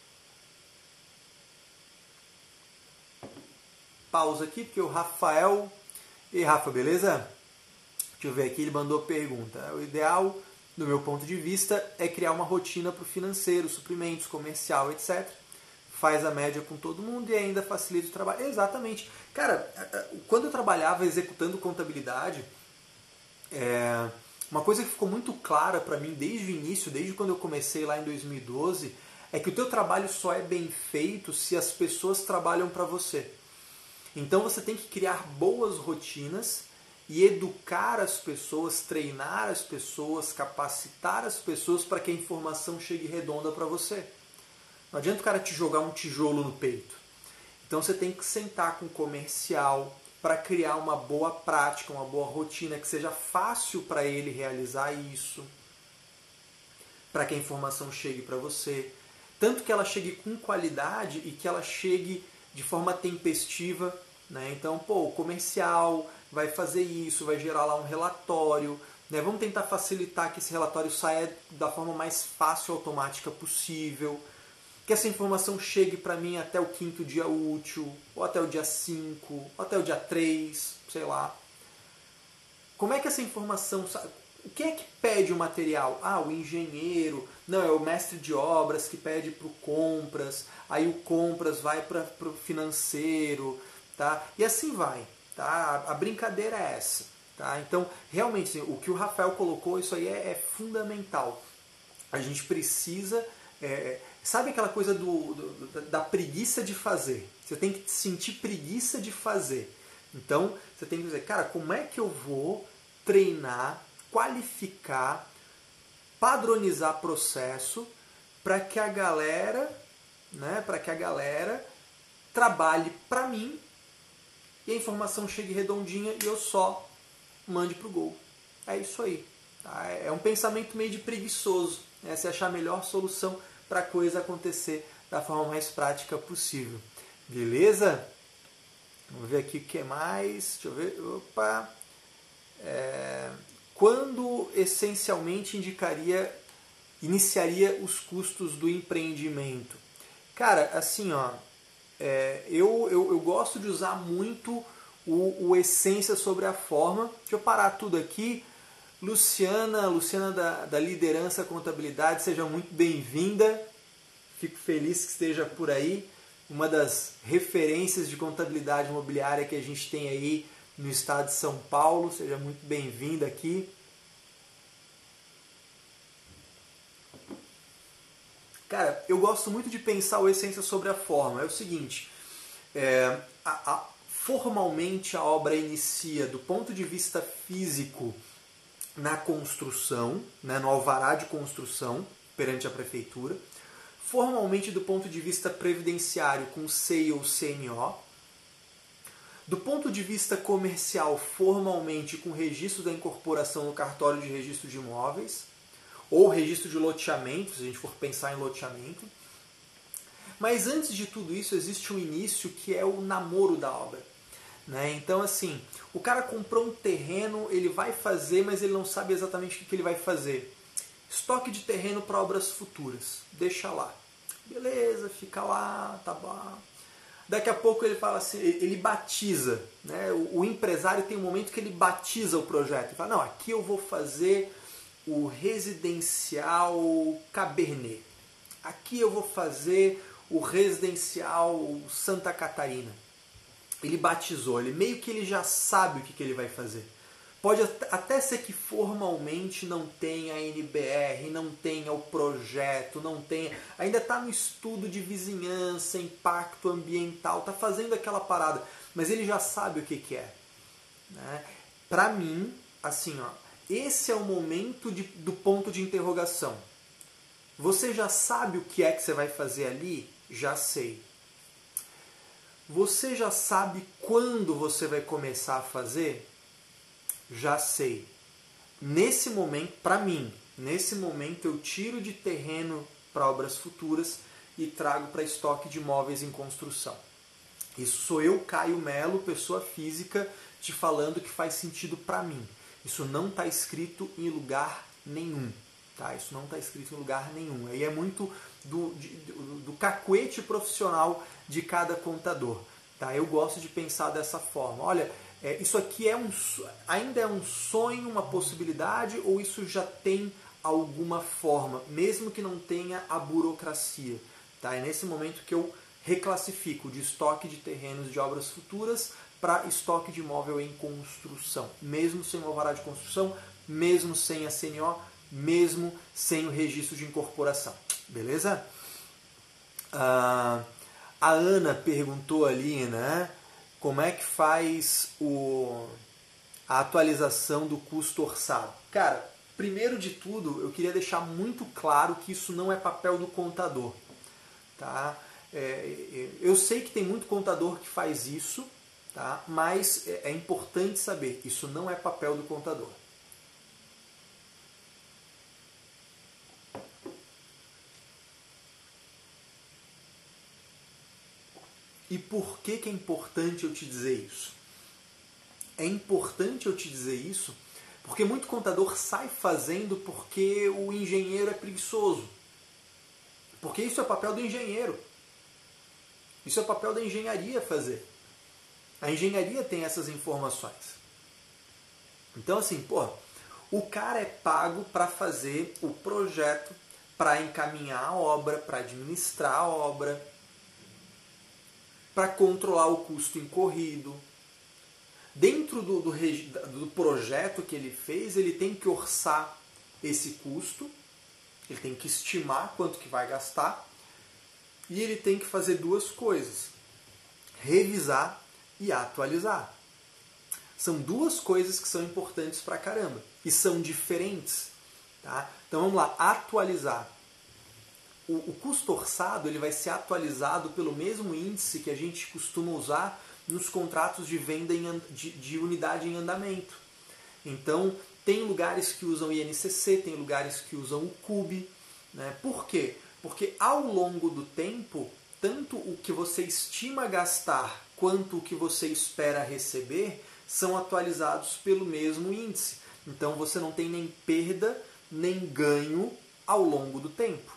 Pausa aqui, porque o Rafael. E Rafa, beleza? Deixa eu ver aqui, ele mandou pergunta. O ideal, do meu ponto de vista, é criar uma rotina para o financeiro, suprimentos, comercial, etc. Faz a média com todo mundo e ainda facilita o trabalho. Exatamente. Cara, quando eu trabalhava executando contabilidade, é, uma coisa que ficou muito clara para mim desde o início, desde quando eu comecei lá em 2012, é que o teu trabalho só é bem feito se as pessoas trabalham para você. Então você tem que criar boas rotinas e educar as pessoas, treinar as pessoas, capacitar as pessoas para que a informação chegue redonda para você. Não adianta o cara te jogar um tijolo no peito. Então você tem que sentar com o comercial para criar uma boa prática, uma boa rotina que seja fácil para ele realizar isso, para que a informação chegue para você, tanto que ela chegue com qualidade e que ela chegue de forma tempestiva. Né? Então, pô, o comercial vai fazer isso, vai gerar lá um relatório. Né? Vamos tentar facilitar que esse relatório saia da forma mais fácil e automática possível. Que essa informação chegue para mim até o quinto dia útil, ou até o dia 5, ou até o dia 3, sei lá. Como é que essa informação. Quem é que pede o material? Ah, o engenheiro. Não, é o mestre de obras que pede para o compras. Aí o compras vai para o financeiro. Tá? E assim vai. Tá? A brincadeira é essa. Tá? Então, realmente, assim, o que o Rafael colocou, isso aí é, é fundamental. A gente precisa. É, sabe aquela coisa do, do, da preguiça de fazer? Você tem que sentir preguiça de fazer. Então, você tem que dizer, cara, como é que eu vou treinar, qualificar, padronizar processo para que a galera, né, para que a galera trabalhe para mim e a informação chegue redondinha e eu só mande pro gol. É isso aí. Tá? É um pensamento meio de preguiçoso. Né? Se achar a melhor solução para a coisa acontecer da forma mais prática possível. Beleza? Vamos ver aqui o que mais. Deixa eu ver. Opa! É... Quando essencialmente indicaria, iniciaria os custos do empreendimento? Cara, assim, ó, é, eu, eu, eu, gosto de usar muito o, o, essência sobre a forma. Deixa eu parar tudo aqui. Luciana, Luciana da, da Liderança Contabilidade, seja muito bem-vinda. Fico feliz que esteja por aí. Uma das referências de contabilidade imobiliária que a gente tem aí no estado de São Paulo. Seja muito bem-vinda aqui. Cara, eu gosto muito de pensar o essência sobre a forma. É o seguinte, é, a, a, formalmente a obra inicia do ponto de vista físico na construção, né, no alvará de construção perante a prefeitura. Formalmente do ponto de vista previdenciário com CEI ou CNO. Do ponto de vista comercial, formalmente com registro da incorporação no cartório de registro de imóveis ou registro de loteamento, se a gente for pensar em loteamento. Mas antes de tudo isso, existe um início que é o namoro da obra. Né? Então, assim, o cara comprou um terreno, ele vai fazer, mas ele não sabe exatamente o que ele vai fazer. Estoque de terreno para obras futuras, deixa lá. Beleza, fica lá, tá bom. Daqui a pouco ele fala assim, ele batiza. Né? O, o empresário tem um momento que ele batiza o projeto. Ele fala, não, aqui eu vou fazer o residencial Cabernet. Aqui eu vou fazer o residencial Santa Catarina. Ele batizou, ele meio que ele já sabe o que, que ele vai fazer. Pode até ser que formalmente não tenha a NBR, não tenha o projeto, não tenha. Ainda está no estudo de vizinhança, impacto ambiental, está fazendo aquela parada, mas ele já sabe o que, que é. Né? Para mim, assim, ó, esse é o momento de, do ponto de interrogação. Você já sabe o que é que você vai fazer ali? Já sei. Você já sabe quando você vai começar a fazer? Já sei. Nesse momento, para mim, nesse momento eu tiro de terreno para obras futuras e trago para estoque de imóveis em construção. Isso sou eu, Caio Melo, pessoa física, te falando que faz sentido para mim. Isso não está escrito em lugar nenhum. Tá? Isso não está escrito em lugar nenhum. Aí é muito do, de, do, do cacuete profissional de cada contador. Tá? Eu gosto de pensar dessa forma. Olha, é, isso aqui é um, ainda é um sonho, uma possibilidade, ou isso já tem alguma forma, mesmo que não tenha a burocracia. Tá? É nesse momento que eu reclassifico de estoque de terrenos de obras futuras para estoque de imóvel em construção, mesmo sem o alvará de construção, mesmo sem a CNO, mesmo sem o registro de incorporação. Beleza? Ah, a Ana perguntou ali, né? Como é que faz o, a atualização do custo orçado? Cara, primeiro de tudo, eu queria deixar muito claro que isso não é papel do contador. Tá? É, é eu sei que tem muito contador que faz isso, tá? mas é, é importante saber, isso não é papel do contador. E por que, que é importante eu te dizer isso? É importante eu te dizer isso porque muito contador sai fazendo porque o engenheiro é preguiçoso. Porque isso é papel do engenheiro. Isso é papel da engenharia fazer. A engenharia tem essas informações. Então, assim, pô, o cara é pago para fazer o projeto, para encaminhar a obra, para administrar a obra, para controlar o custo incorrido. Dentro do, do, do, projeto que ele fez, ele tem que orçar esse custo, ele tem que estimar quanto que vai gastar e ele tem que fazer duas coisas: revisar e atualizar. São duas coisas que são importantes para caramba e são diferentes. Tá? Então vamos lá, atualizar o, o, custo orçado ele vai ser atualizado pelo mesmo índice que a gente costuma usar nos contratos de venda em, de, de unidade em andamento. Então, tem lugares que usam INCC, tem lugares que usam o CUB. Né? Por quê? Porque ao longo do tempo, tanto o que você estima gastar quanto o que você espera receber são atualizados pelo mesmo índice. Então você não tem nem perda nem ganho ao longo do tempo.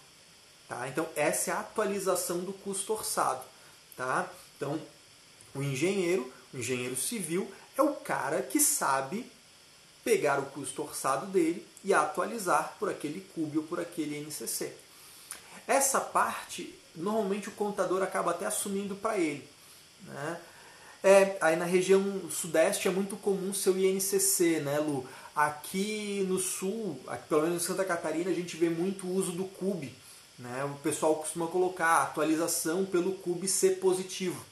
Tá? Então, essa é a atualização do custo orçado. Tá? Então, o engenheiro, o engenheiro civil, é o cara que sabe pegar o custo orçado dele e atualizar por aquele CUB ou por aquele NCC. Essa parte, normalmente o contador acaba até assumindo para ele. Né? É, aí na região sudeste é muito comum ser o INCC, né, Lu? Aqui no sul, aqui, pelo menos em Santa Catarina, a gente vê muito uso do CUB né? O pessoal costuma colocar atualização pelo CUB ser positivo.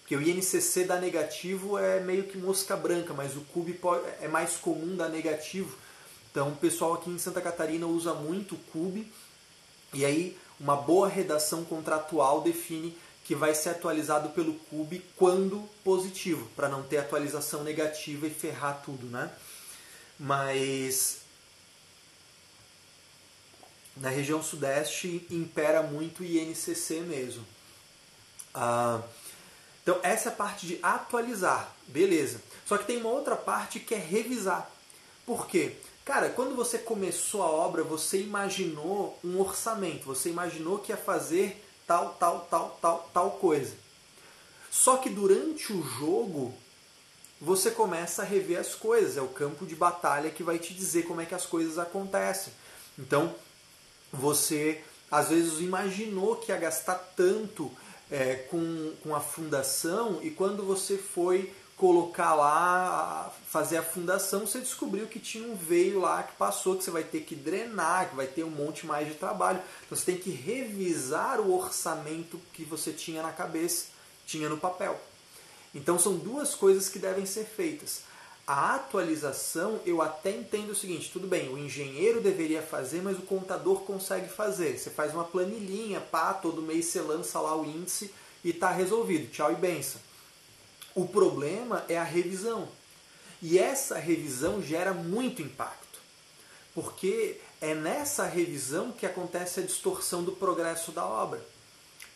Porque o INCC dar negativo é meio que mosca branca, mas o CUB é mais comum dar negativo. Então o pessoal aqui em Santa Catarina usa muito o CUB. E aí uma boa redação contratual define que vai ser atualizado pelo CUB quando positivo, para não ter atualização negativa e ferrar tudo, né? Mas na região sudeste impera muito INCC mesmo. Ah, então essa é a parte de atualizar, beleza. Só que tem uma outra parte que é revisar. Por quê? Cara, quando você começou a obra, você imaginou um orçamento, você imaginou que ia fazer tal, tal, tal, tal, tal coisa. Só que durante o jogo, você começa a rever as coisas. É o campo de batalha que vai te dizer como é que as coisas acontecem. Então, você às vezes imaginou que ia gastar tanto é, com, com a fundação e quando você foi colocar lá, fazer a fundação, você descobriu que tinha um veio lá que passou, que você vai ter que drenar, que vai ter um monte mais de trabalho. Então você tem que revisar o orçamento que você tinha na cabeça, tinha no papel. Então são duas coisas que devem ser feitas. A atualização, eu até entendo o seguinte, tudo bem, o engenheiro deveria fazer, mas o contador consegue fazer. Você faz uma planilhinha, pá, todo mês você lança lá o índice e está resolvido. Tchau e benção. O problema é a revisão. E essa revisão gera muito impacto. Porque é nessa revisão que acontece a distorção do progresso da obra.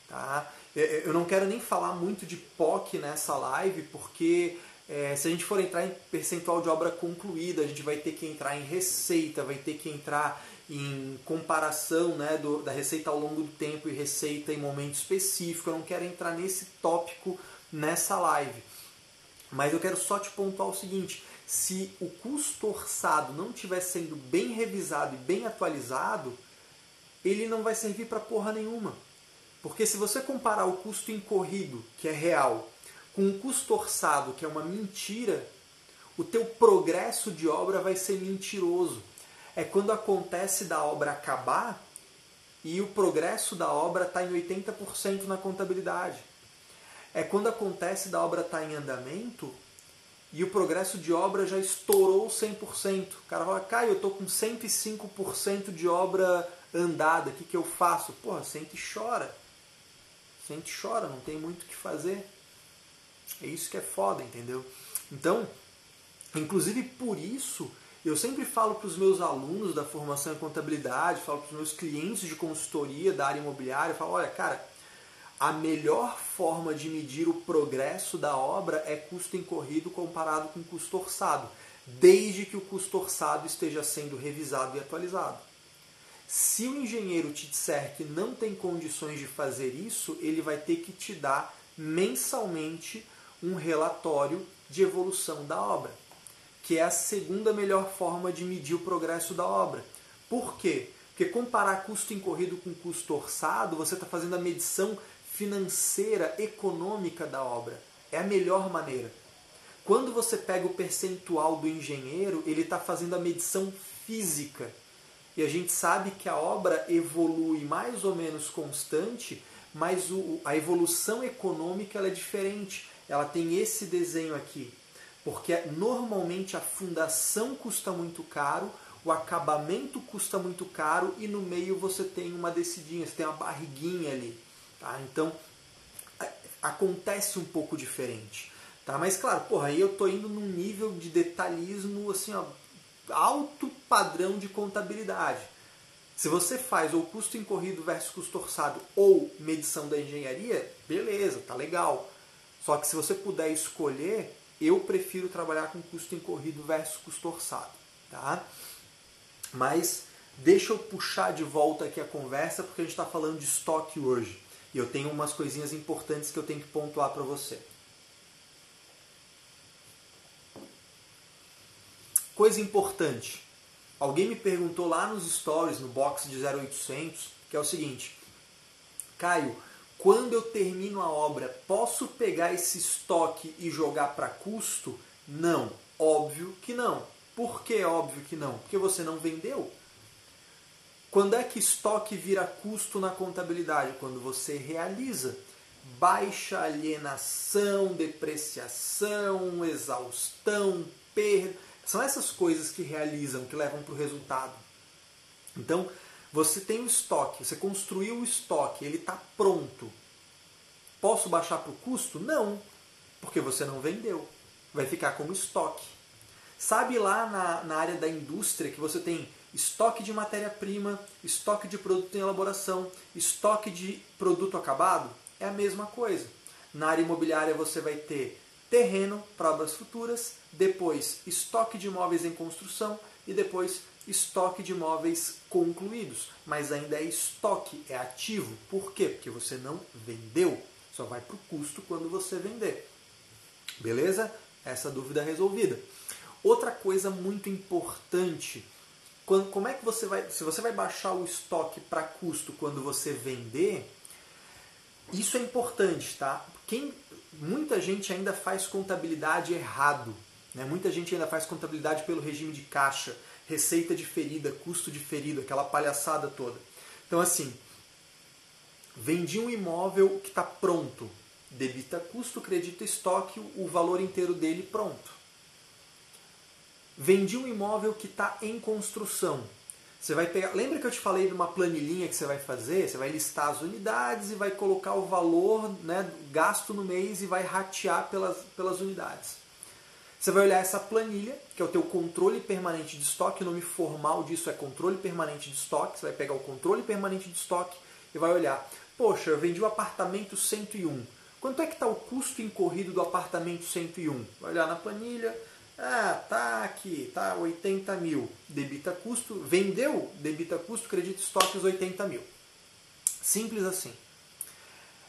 Tá? Eu não quero nem falar muito de POC nessa live, porque É, se a gente for entrar em percentual de obra concluída, a gente vai ter que entrar em receita, vai ter que entrar em comparação né, do, da receita ao longo do tempo e receita em momento específico. Eu não quero entrar nesse tópico nessa live. Mas eu quero só te pontuar o seguinte: se o custo orçado não estiver sendo bem revisado e bem atualizado, ele não vai servir para porra nenhuma. Porque se você comparar o custo incorrido, que é real, com o custo orçado, que é uma mentira, o teu progresso de obra vai ser mentiroso. É quando acontece da obra acabar e o progresso da obra está em 80% na contabilidade. É quando acontece da obra estar tá em andamento e o progresso de obra já estourou 100%. O cara fala, Caio, eu estou com 105% de obra andada, o que, que eu faço? Porra, sente e chora. Sente e chora, não tem muito o que fazer. É isso que é foda, entendeu? Então, inclusive por isso, eu sempre falo para os meus alunos da formação em contabilidade, falo para os meus clientes de consultoria da área imobiliária, falo, olha, cara, a melhor forma de medir o progresso da obra é custo incorrido comparado com custo orçado, desde que o custo orçado esteja sendo revisado e atualizado. Se o engenheiro te disser que não tem condições de fazer isso, ele vai ter que te dar mensalmente um relatório de evolução da obra, que é a segunda melhor forma de medir o progresso da obra. Por quê? Porque comparar custo incorrido com custo orçado, você está fazendo a medição financeira, econômica da obra. É a melhor maneira. Quando você pega o percentual do engenheiro, ele está fazendo a medição física. E a gente sabe que a obra evolui mais ou menos constante, mas o, a evolução econômica ela é diferente. Ela tem esse desenho aqui. Porque normalmente a fundação custa muito caro, o acabamento custa muito caro e no meio você tem uma descidinha, você tem uma barriguinha ali. Tá? Então, acontece um pouco diferente. Tá? Mas claro, porra, aí eu tô indo num nível de detalhismo assim, ó, alto padrão de contabilidade. Se você faz ou custo incorrido versus custo orçado ou medição da engenharia, beleza, tá legal. Só que se você puder escolher, eu prefiro trabalhar com custo incorrido versus custo orçado, tá? Mas deixa eu puxar de volta aqui a conversa porque a gente está falando de estoque hoje. E eu tenho umas coisinhas importantes que eu tenho que pontuar para você. Coisa importante. Alguém me perguntou lá nos stories, no box de 0800, que é o seguinte: Caio, quando eu termino a obra, posso pegar esse estoque e jogar para custo? Não, óbvio que não. Por que óbvio que não? Porque você não vendeu. Quando é que estoque vira custo na contabilidade? Quando você realiza. Baixa alienação, depreciação, exaustão, perda. São essas coisas que realizam, que levam para o resultado. Então, você tem o estoque, você construiu o estoque, ele está pronto. Posso baixar para o custo? Não, porque você não vendeu. Vai ficar como estoque. Sabe lá na, na área da indústria que você tem estoque de matéria-prima, estoque de produto em elaboração, estoque de produto acabado, é a mesma coisa. Na área imobiliária você vai ter terreno para obras futuras, depois estoque de imóveis em construção e depois estoque de imóveis concluídos. Mas ainda é estoque, é ativo. Por quê? Porque você não vendeu. Só vai para o custo quando você vender. Beleza? Essa dúvida resolvida. Outra coisa muito importante quando, como é que você vai. Se você vai baixar o estoque para custo quando você vender, isso é importante, tá? Quem, muita gente ainda faz contabilidade errado. Né? Muita gente ainda faz contabilidade pelo regime de caixa, receita diferida, custo diferido, aquela palhaçada toda. Então, assim, vendi um imóvel que está pronto, debita custo, credita estoque, o valor inteiro dele pronto. Vendi um imóvel que está em construção. Você vai pegar. Lembra que eu te falei de uma planilhinha que você vai fazer? Você vai listar as unidades e vai colocar o valor né, gasto no mês e vai ratear pelas, pelas unidades. Você vai olhar essa planilha, que é o teu controle permanente de estoque, o nome formal disso é controle permanente de estoque. Você vai pegar o controle permanente de estoque e vai olhar, poxa, eu vendi o apartamento 101. Quanto é que está o custo incorrido do apartamento 101? Vai olhar na planilha, ah, tá aqui, tá 80 mil, debita custo, vendeu, debita custo, crédito estoque os 80 mil. Simples assim.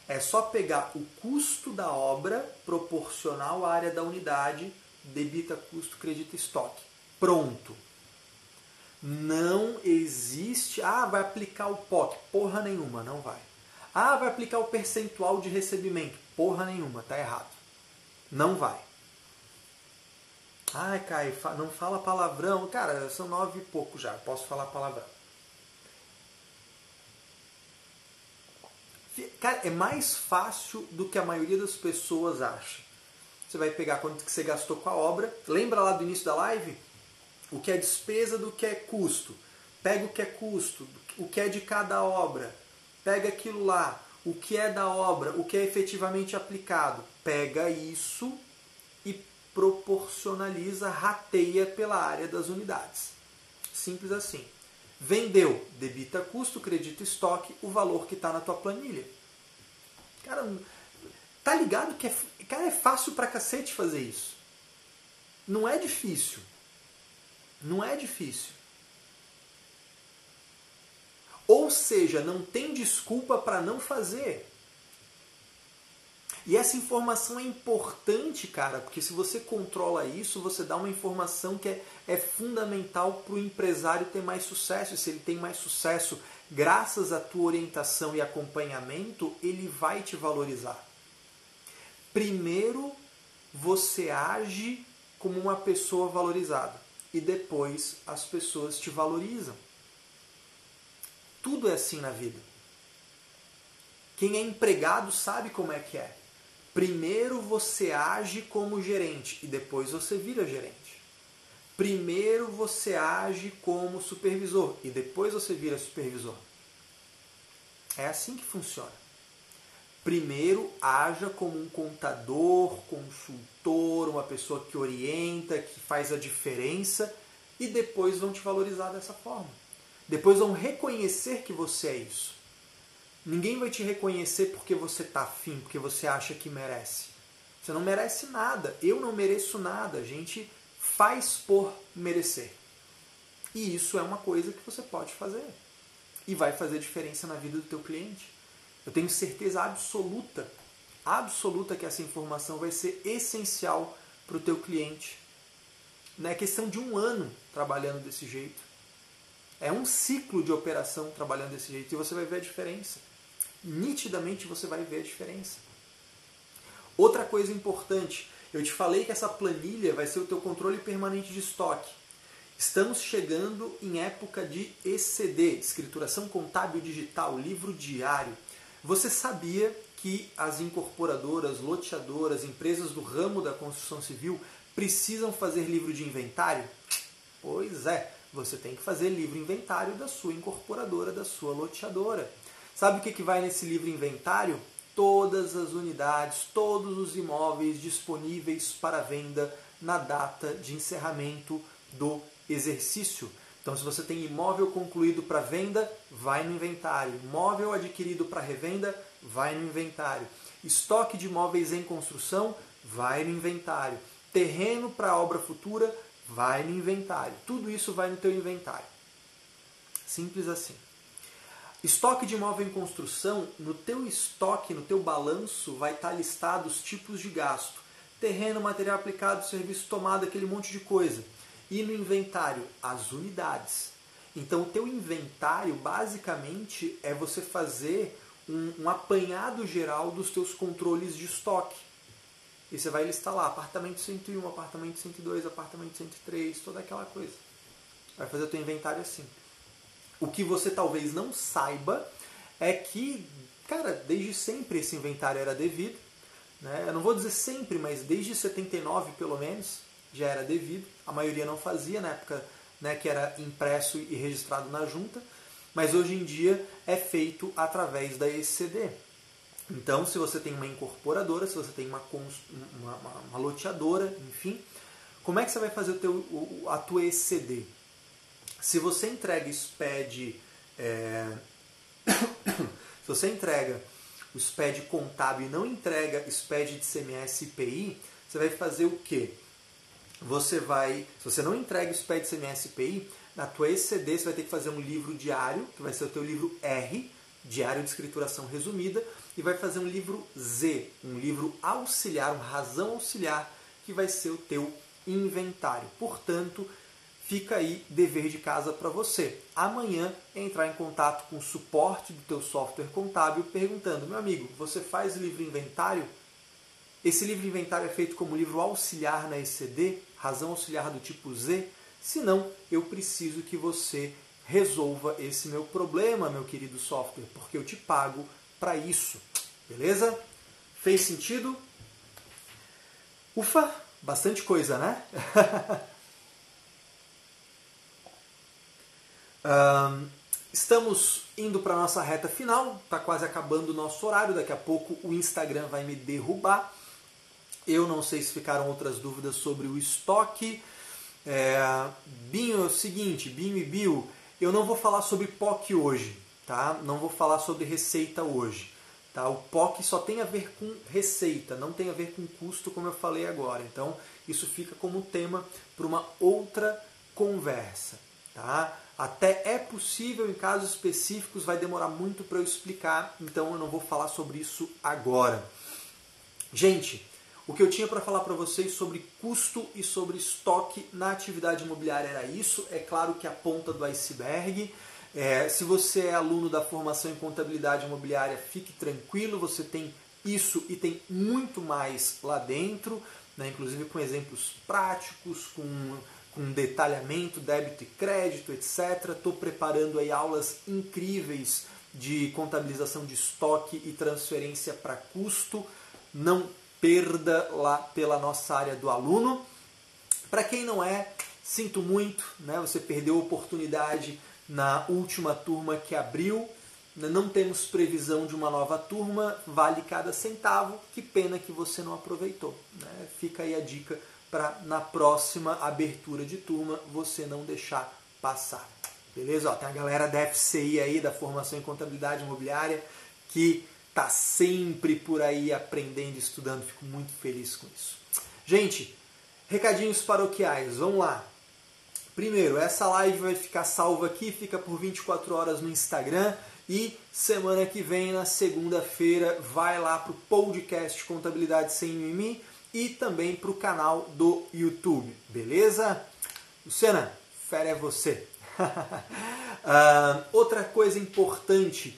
É só pegar o custo da obra proporcional à área da unidade, debita custo, crédito estoque. Pronto. Não existe, ah, vai aplicar o POC. Porra nenhuma, não vai. Ah, vai aplicar o percentual de recebimento. Porra nenhuma, tá errado. Não vai. Ai, Caio, não fala palavrão. Cara, são nove e pouco já, posso falar palavrão. Cara, é mais fácil do que a maioria das pessoas acha. Você vai pegar quanto que você gastou com a obra. Lembra lá do início da live? O que é despesa do que é custo. Pega o que é custo, o que é de cada obra. Pega aquilo lá, o que é da obra, o que é efetivamente aplicado. Pega isso proporcionaliza, rateia pela área das unidades. Simples assim. Vendeu, debita custo, credita estoque, o valor que está na tua planilha. Cara, tá ligado que é, cara, é fácil pra cacete fazer isso. Não é difícil. Não é difícil. Ou seja, não tem desculpa para não fazer. E essa informação é importante, cara, porque se você controla isso, você dá uma informação que é, é fundamental para o empresário ter mais sucesso. E se ele tem mais sucesso graças à tua orientação e acompanhamento, ele vai te valorizar. Primeiro, você age como uma pessoa valorizada e depois as pessoas te valorizam. Tudo é assim na vida. Quem é empregado sabe como é que é. Primeiro você age como gerente e depois você vira gerente. Primeiro você age como supervisor e depois você vira supervisor. É assim que funciona. Primeiro haja como um contador, consultor, uma pessoa que orienta, que faz a diferença e depois vão te valorizar dessa forma. Depois vão reconhecer que você é isso. Ninguém vai te reconhecer porque você está afim, porque você acha que merece. Você não merece nada. Eu não mereço nada. A gente faz por merecer. E isso é uma coisa que você pode fazer. E vai fazer diferença na vida do teu cliente. Eu tenho certeza absoluta, absoluta que essa informação vai ser essencial para o teu cliente. Não é questão de um ano trabalhando desse jeito. É um ciclo de operação trabalhando desse jeito e você vai ver a diferença nitidamente você vai ver a diferença. Outra coisa importante, eu te falei que essa planilha vai ser o teu controle permanente de estoque. Estamos chegando em época de ECD, escrituração contábil digital, livro diário. Você sabia que as incorporadoras, loteadoras, empresas do ramo da construção civil precisam fazer livro de inventário? Pois é, você tem que fazer livro inventário da sua incorporadora, da sua loteadora. Sabe o que, que vai nesse livro inventário? Todas as unidades, todos os imóveis disponíveis para venda na data de encerramento do exercício. Então, se você tem imóvel concluído para venda, vai no inventário. Imóvel adquirido para revenda, vai no inventário. Estoque de imóveis em construção, vai no inventário. Terreno para obra futura, vai no inventário. Tudo isso vai no teu inventário. Simples assim. Estoque de imóvel em construção, no teu estoque, no teu balanço, vai estar listado os tipos de gasto. Terreno, material aplicado, serviço tomado, aquele monte de coisa. E no inventário, as unidades. Então, o teu inventário, basicamente, é você fazer um, um apanhado geral dos teus controles de estoque. E você vai listar lá, apartamento 101, apartamento 102, apartamento 103, toda aquela coisa. Vai fazer o teu inventário assim. O que você talvez não saiba é que, cara, desde sempre esse inventário era devido. Né? Eu não vou dizer sempre, mas desde 79 pelo menos já era devido. A maioria não fazia na época né, que era impresso e registrado na junta, mas hoje em dia é feito através da ECD. Então, se você tem uma incorporadora, se você tem uma, uma, uma, uma loteadora, enfim, como é que você vai fazer o teu, a tua ECD? Se você entrega SPED, é... se você entrega o SPED contábil e não entrega SPED de CMS e IPI, você vai fazer o quê? Você vai, se você não entrega o SPED de CMS e IPI, na tua ECD você vai ter que fazer um livro diário, que vai ser o teu livro R, Diário de Escrituração Resumida, e vai fazer um livro Z, um livro auxiliar, um razão auxiliar, que vai ser o teu inventário. Portanto, fica aí dever de casa para você. Amanhã entrar em contato com o suporte do teu software contábil perguntando, meu amigo, você faz livro inventário? Esse livro inventário é feito como livro auxiliar na ECD, razão auxiliar do tipo Z? Se não, eu preciso que você resolva esse meu problema, meu querido software, porque eu te pago para isso. Beleza? Fez sentido? Ufa, bastante coisa, né? estamos indo para a nossa reta final, está quase acabando o nosso horário, daqui a pouco o Instagram vai me derrubar. Eu não sei se ficaram outras dúvidas sobre o estoque. É, Binho é o seguinte, Binho e Bio, eu não vou falar sobre POC hoje, tá? Não vou falar sobre receita hoje. Tá? O POC só tem a ver com receita, não tem a ver com custo, como eu falei agora. Então, isso fica como tema para uma outra conversa. Tá? Até é possível, em casos específicos, vai demorar muito para eu explicar, então eu não vou falar sobre isso agora. Gente, o que eu tinha para falar para vocês sobre custo e sobre estoque na atividade imobiliária era isso. É claro que a ponta do iceberg. É, se você é aluno da formação em contabilidade imobiliária, fique tranquilo, você tem isso e tem muito mais lá dentro, né? inclusive com exemplos práticos, com, com detalhamento, débito e crédito, etc. Estou preparando aí aulas incríveis de contabilização de estoque e transferência para custo. Não perda lá pela nossa área do aluno. Para quem não é, sinto muito, né? Você perdeu a oportunidade na última turma que abriu. Não temos previsão de uma nova turma, vale cada centavo. Que pena que você não aproveitou. Né? Fica aí a dica para na próxima abertura de turma você não deixar passar. Beleza? Ó, tem a galera da FCI aí, da Formação em Contabilidade Imobiliária, que está sempre por aí aprendendo, estudando. Fico muito feliz com isso. Gente, recadinhos paroquiais, vamos lá. Primeiro, essa live vai ficar salva aqui, fica por 24 horas no Instagram e semana que vem, na segunda-feira, vai lá para o podcast Contabilidade Sem Mimi e também para o canal do YouTube, beleza? Luciana, fera é você. uh, outra coisa importante,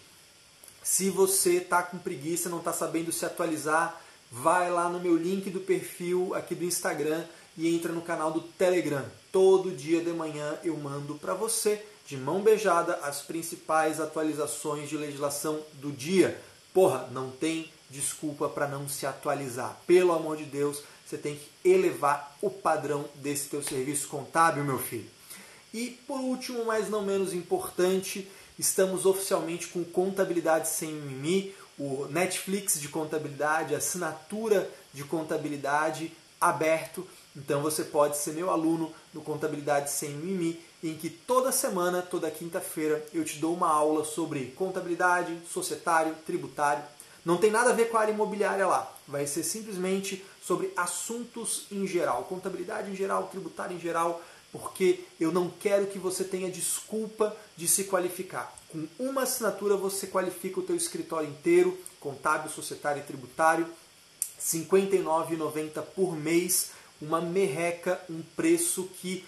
se você está com preguiça, não está sabendo se atualizar, vai lá no meu link do perfil aqui do Instagram e entra no canal do Telegram. Todo dia de manhã eu mando para você, de mão beijada, as principais atualizações de legislação do dia. Porra, não tem desculpa para não se atualizar. Pelo amor de Deus, você tem que elevar o padrão desse teu serviço contábil, meu filho. E por último, mas não menos importante, Estamos oficialmente com Contabilidade Sem Mimi, o Netflix de contabilidade, assinatura de contabilidade aberto. Então você pode ser meu aluno no Contabilidade Sem Mimi, em que toda semana, toda quinta-feira, eu te dou uma aula sobre contabilidade, societário, tributário. Não tem nada a ver com a área imobiliária lá. Vai ser simplesmente sobre assuntos em geral, contabilidade em geral, tributário em geral, porque eu não quero que você tenha desculpa de se qualificar. Com uma assinatura você qualifica o teu escritório inteiro, contábil, societário e tributário, R$ 59,90 por mês, uma merreca, um preço que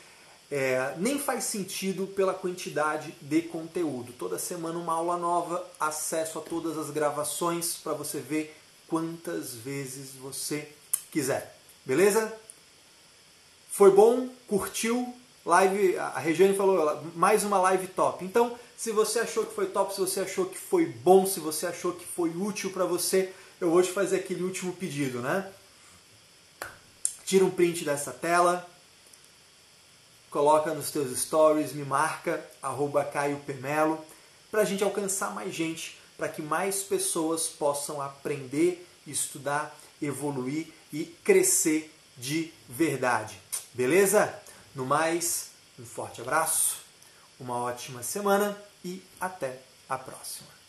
é, nem faz sentido pela quantidade de conteúdo. Toda semana uma aula nova, acesso a todas as gravações para você ver quantas vezes você quiser. Beleza? Foi bom? Curtiu? Live, a Regiane falou, mais uma live top. Então, se você achou que foi top, se você achou que foi bom, se você achou que foi útil para você, eu vou te fazer aquele último pedido, né? Tira um print dessa tela, coloca nos teus stories, me marca, arroba Caio Pemelo, para a gente alcançar mais gente, para que mais pessoas possam aprender, estudar, evoluir e crescer de verdade. Beleza? No mais, um forte abraço, uma ótima semana e até a próxima.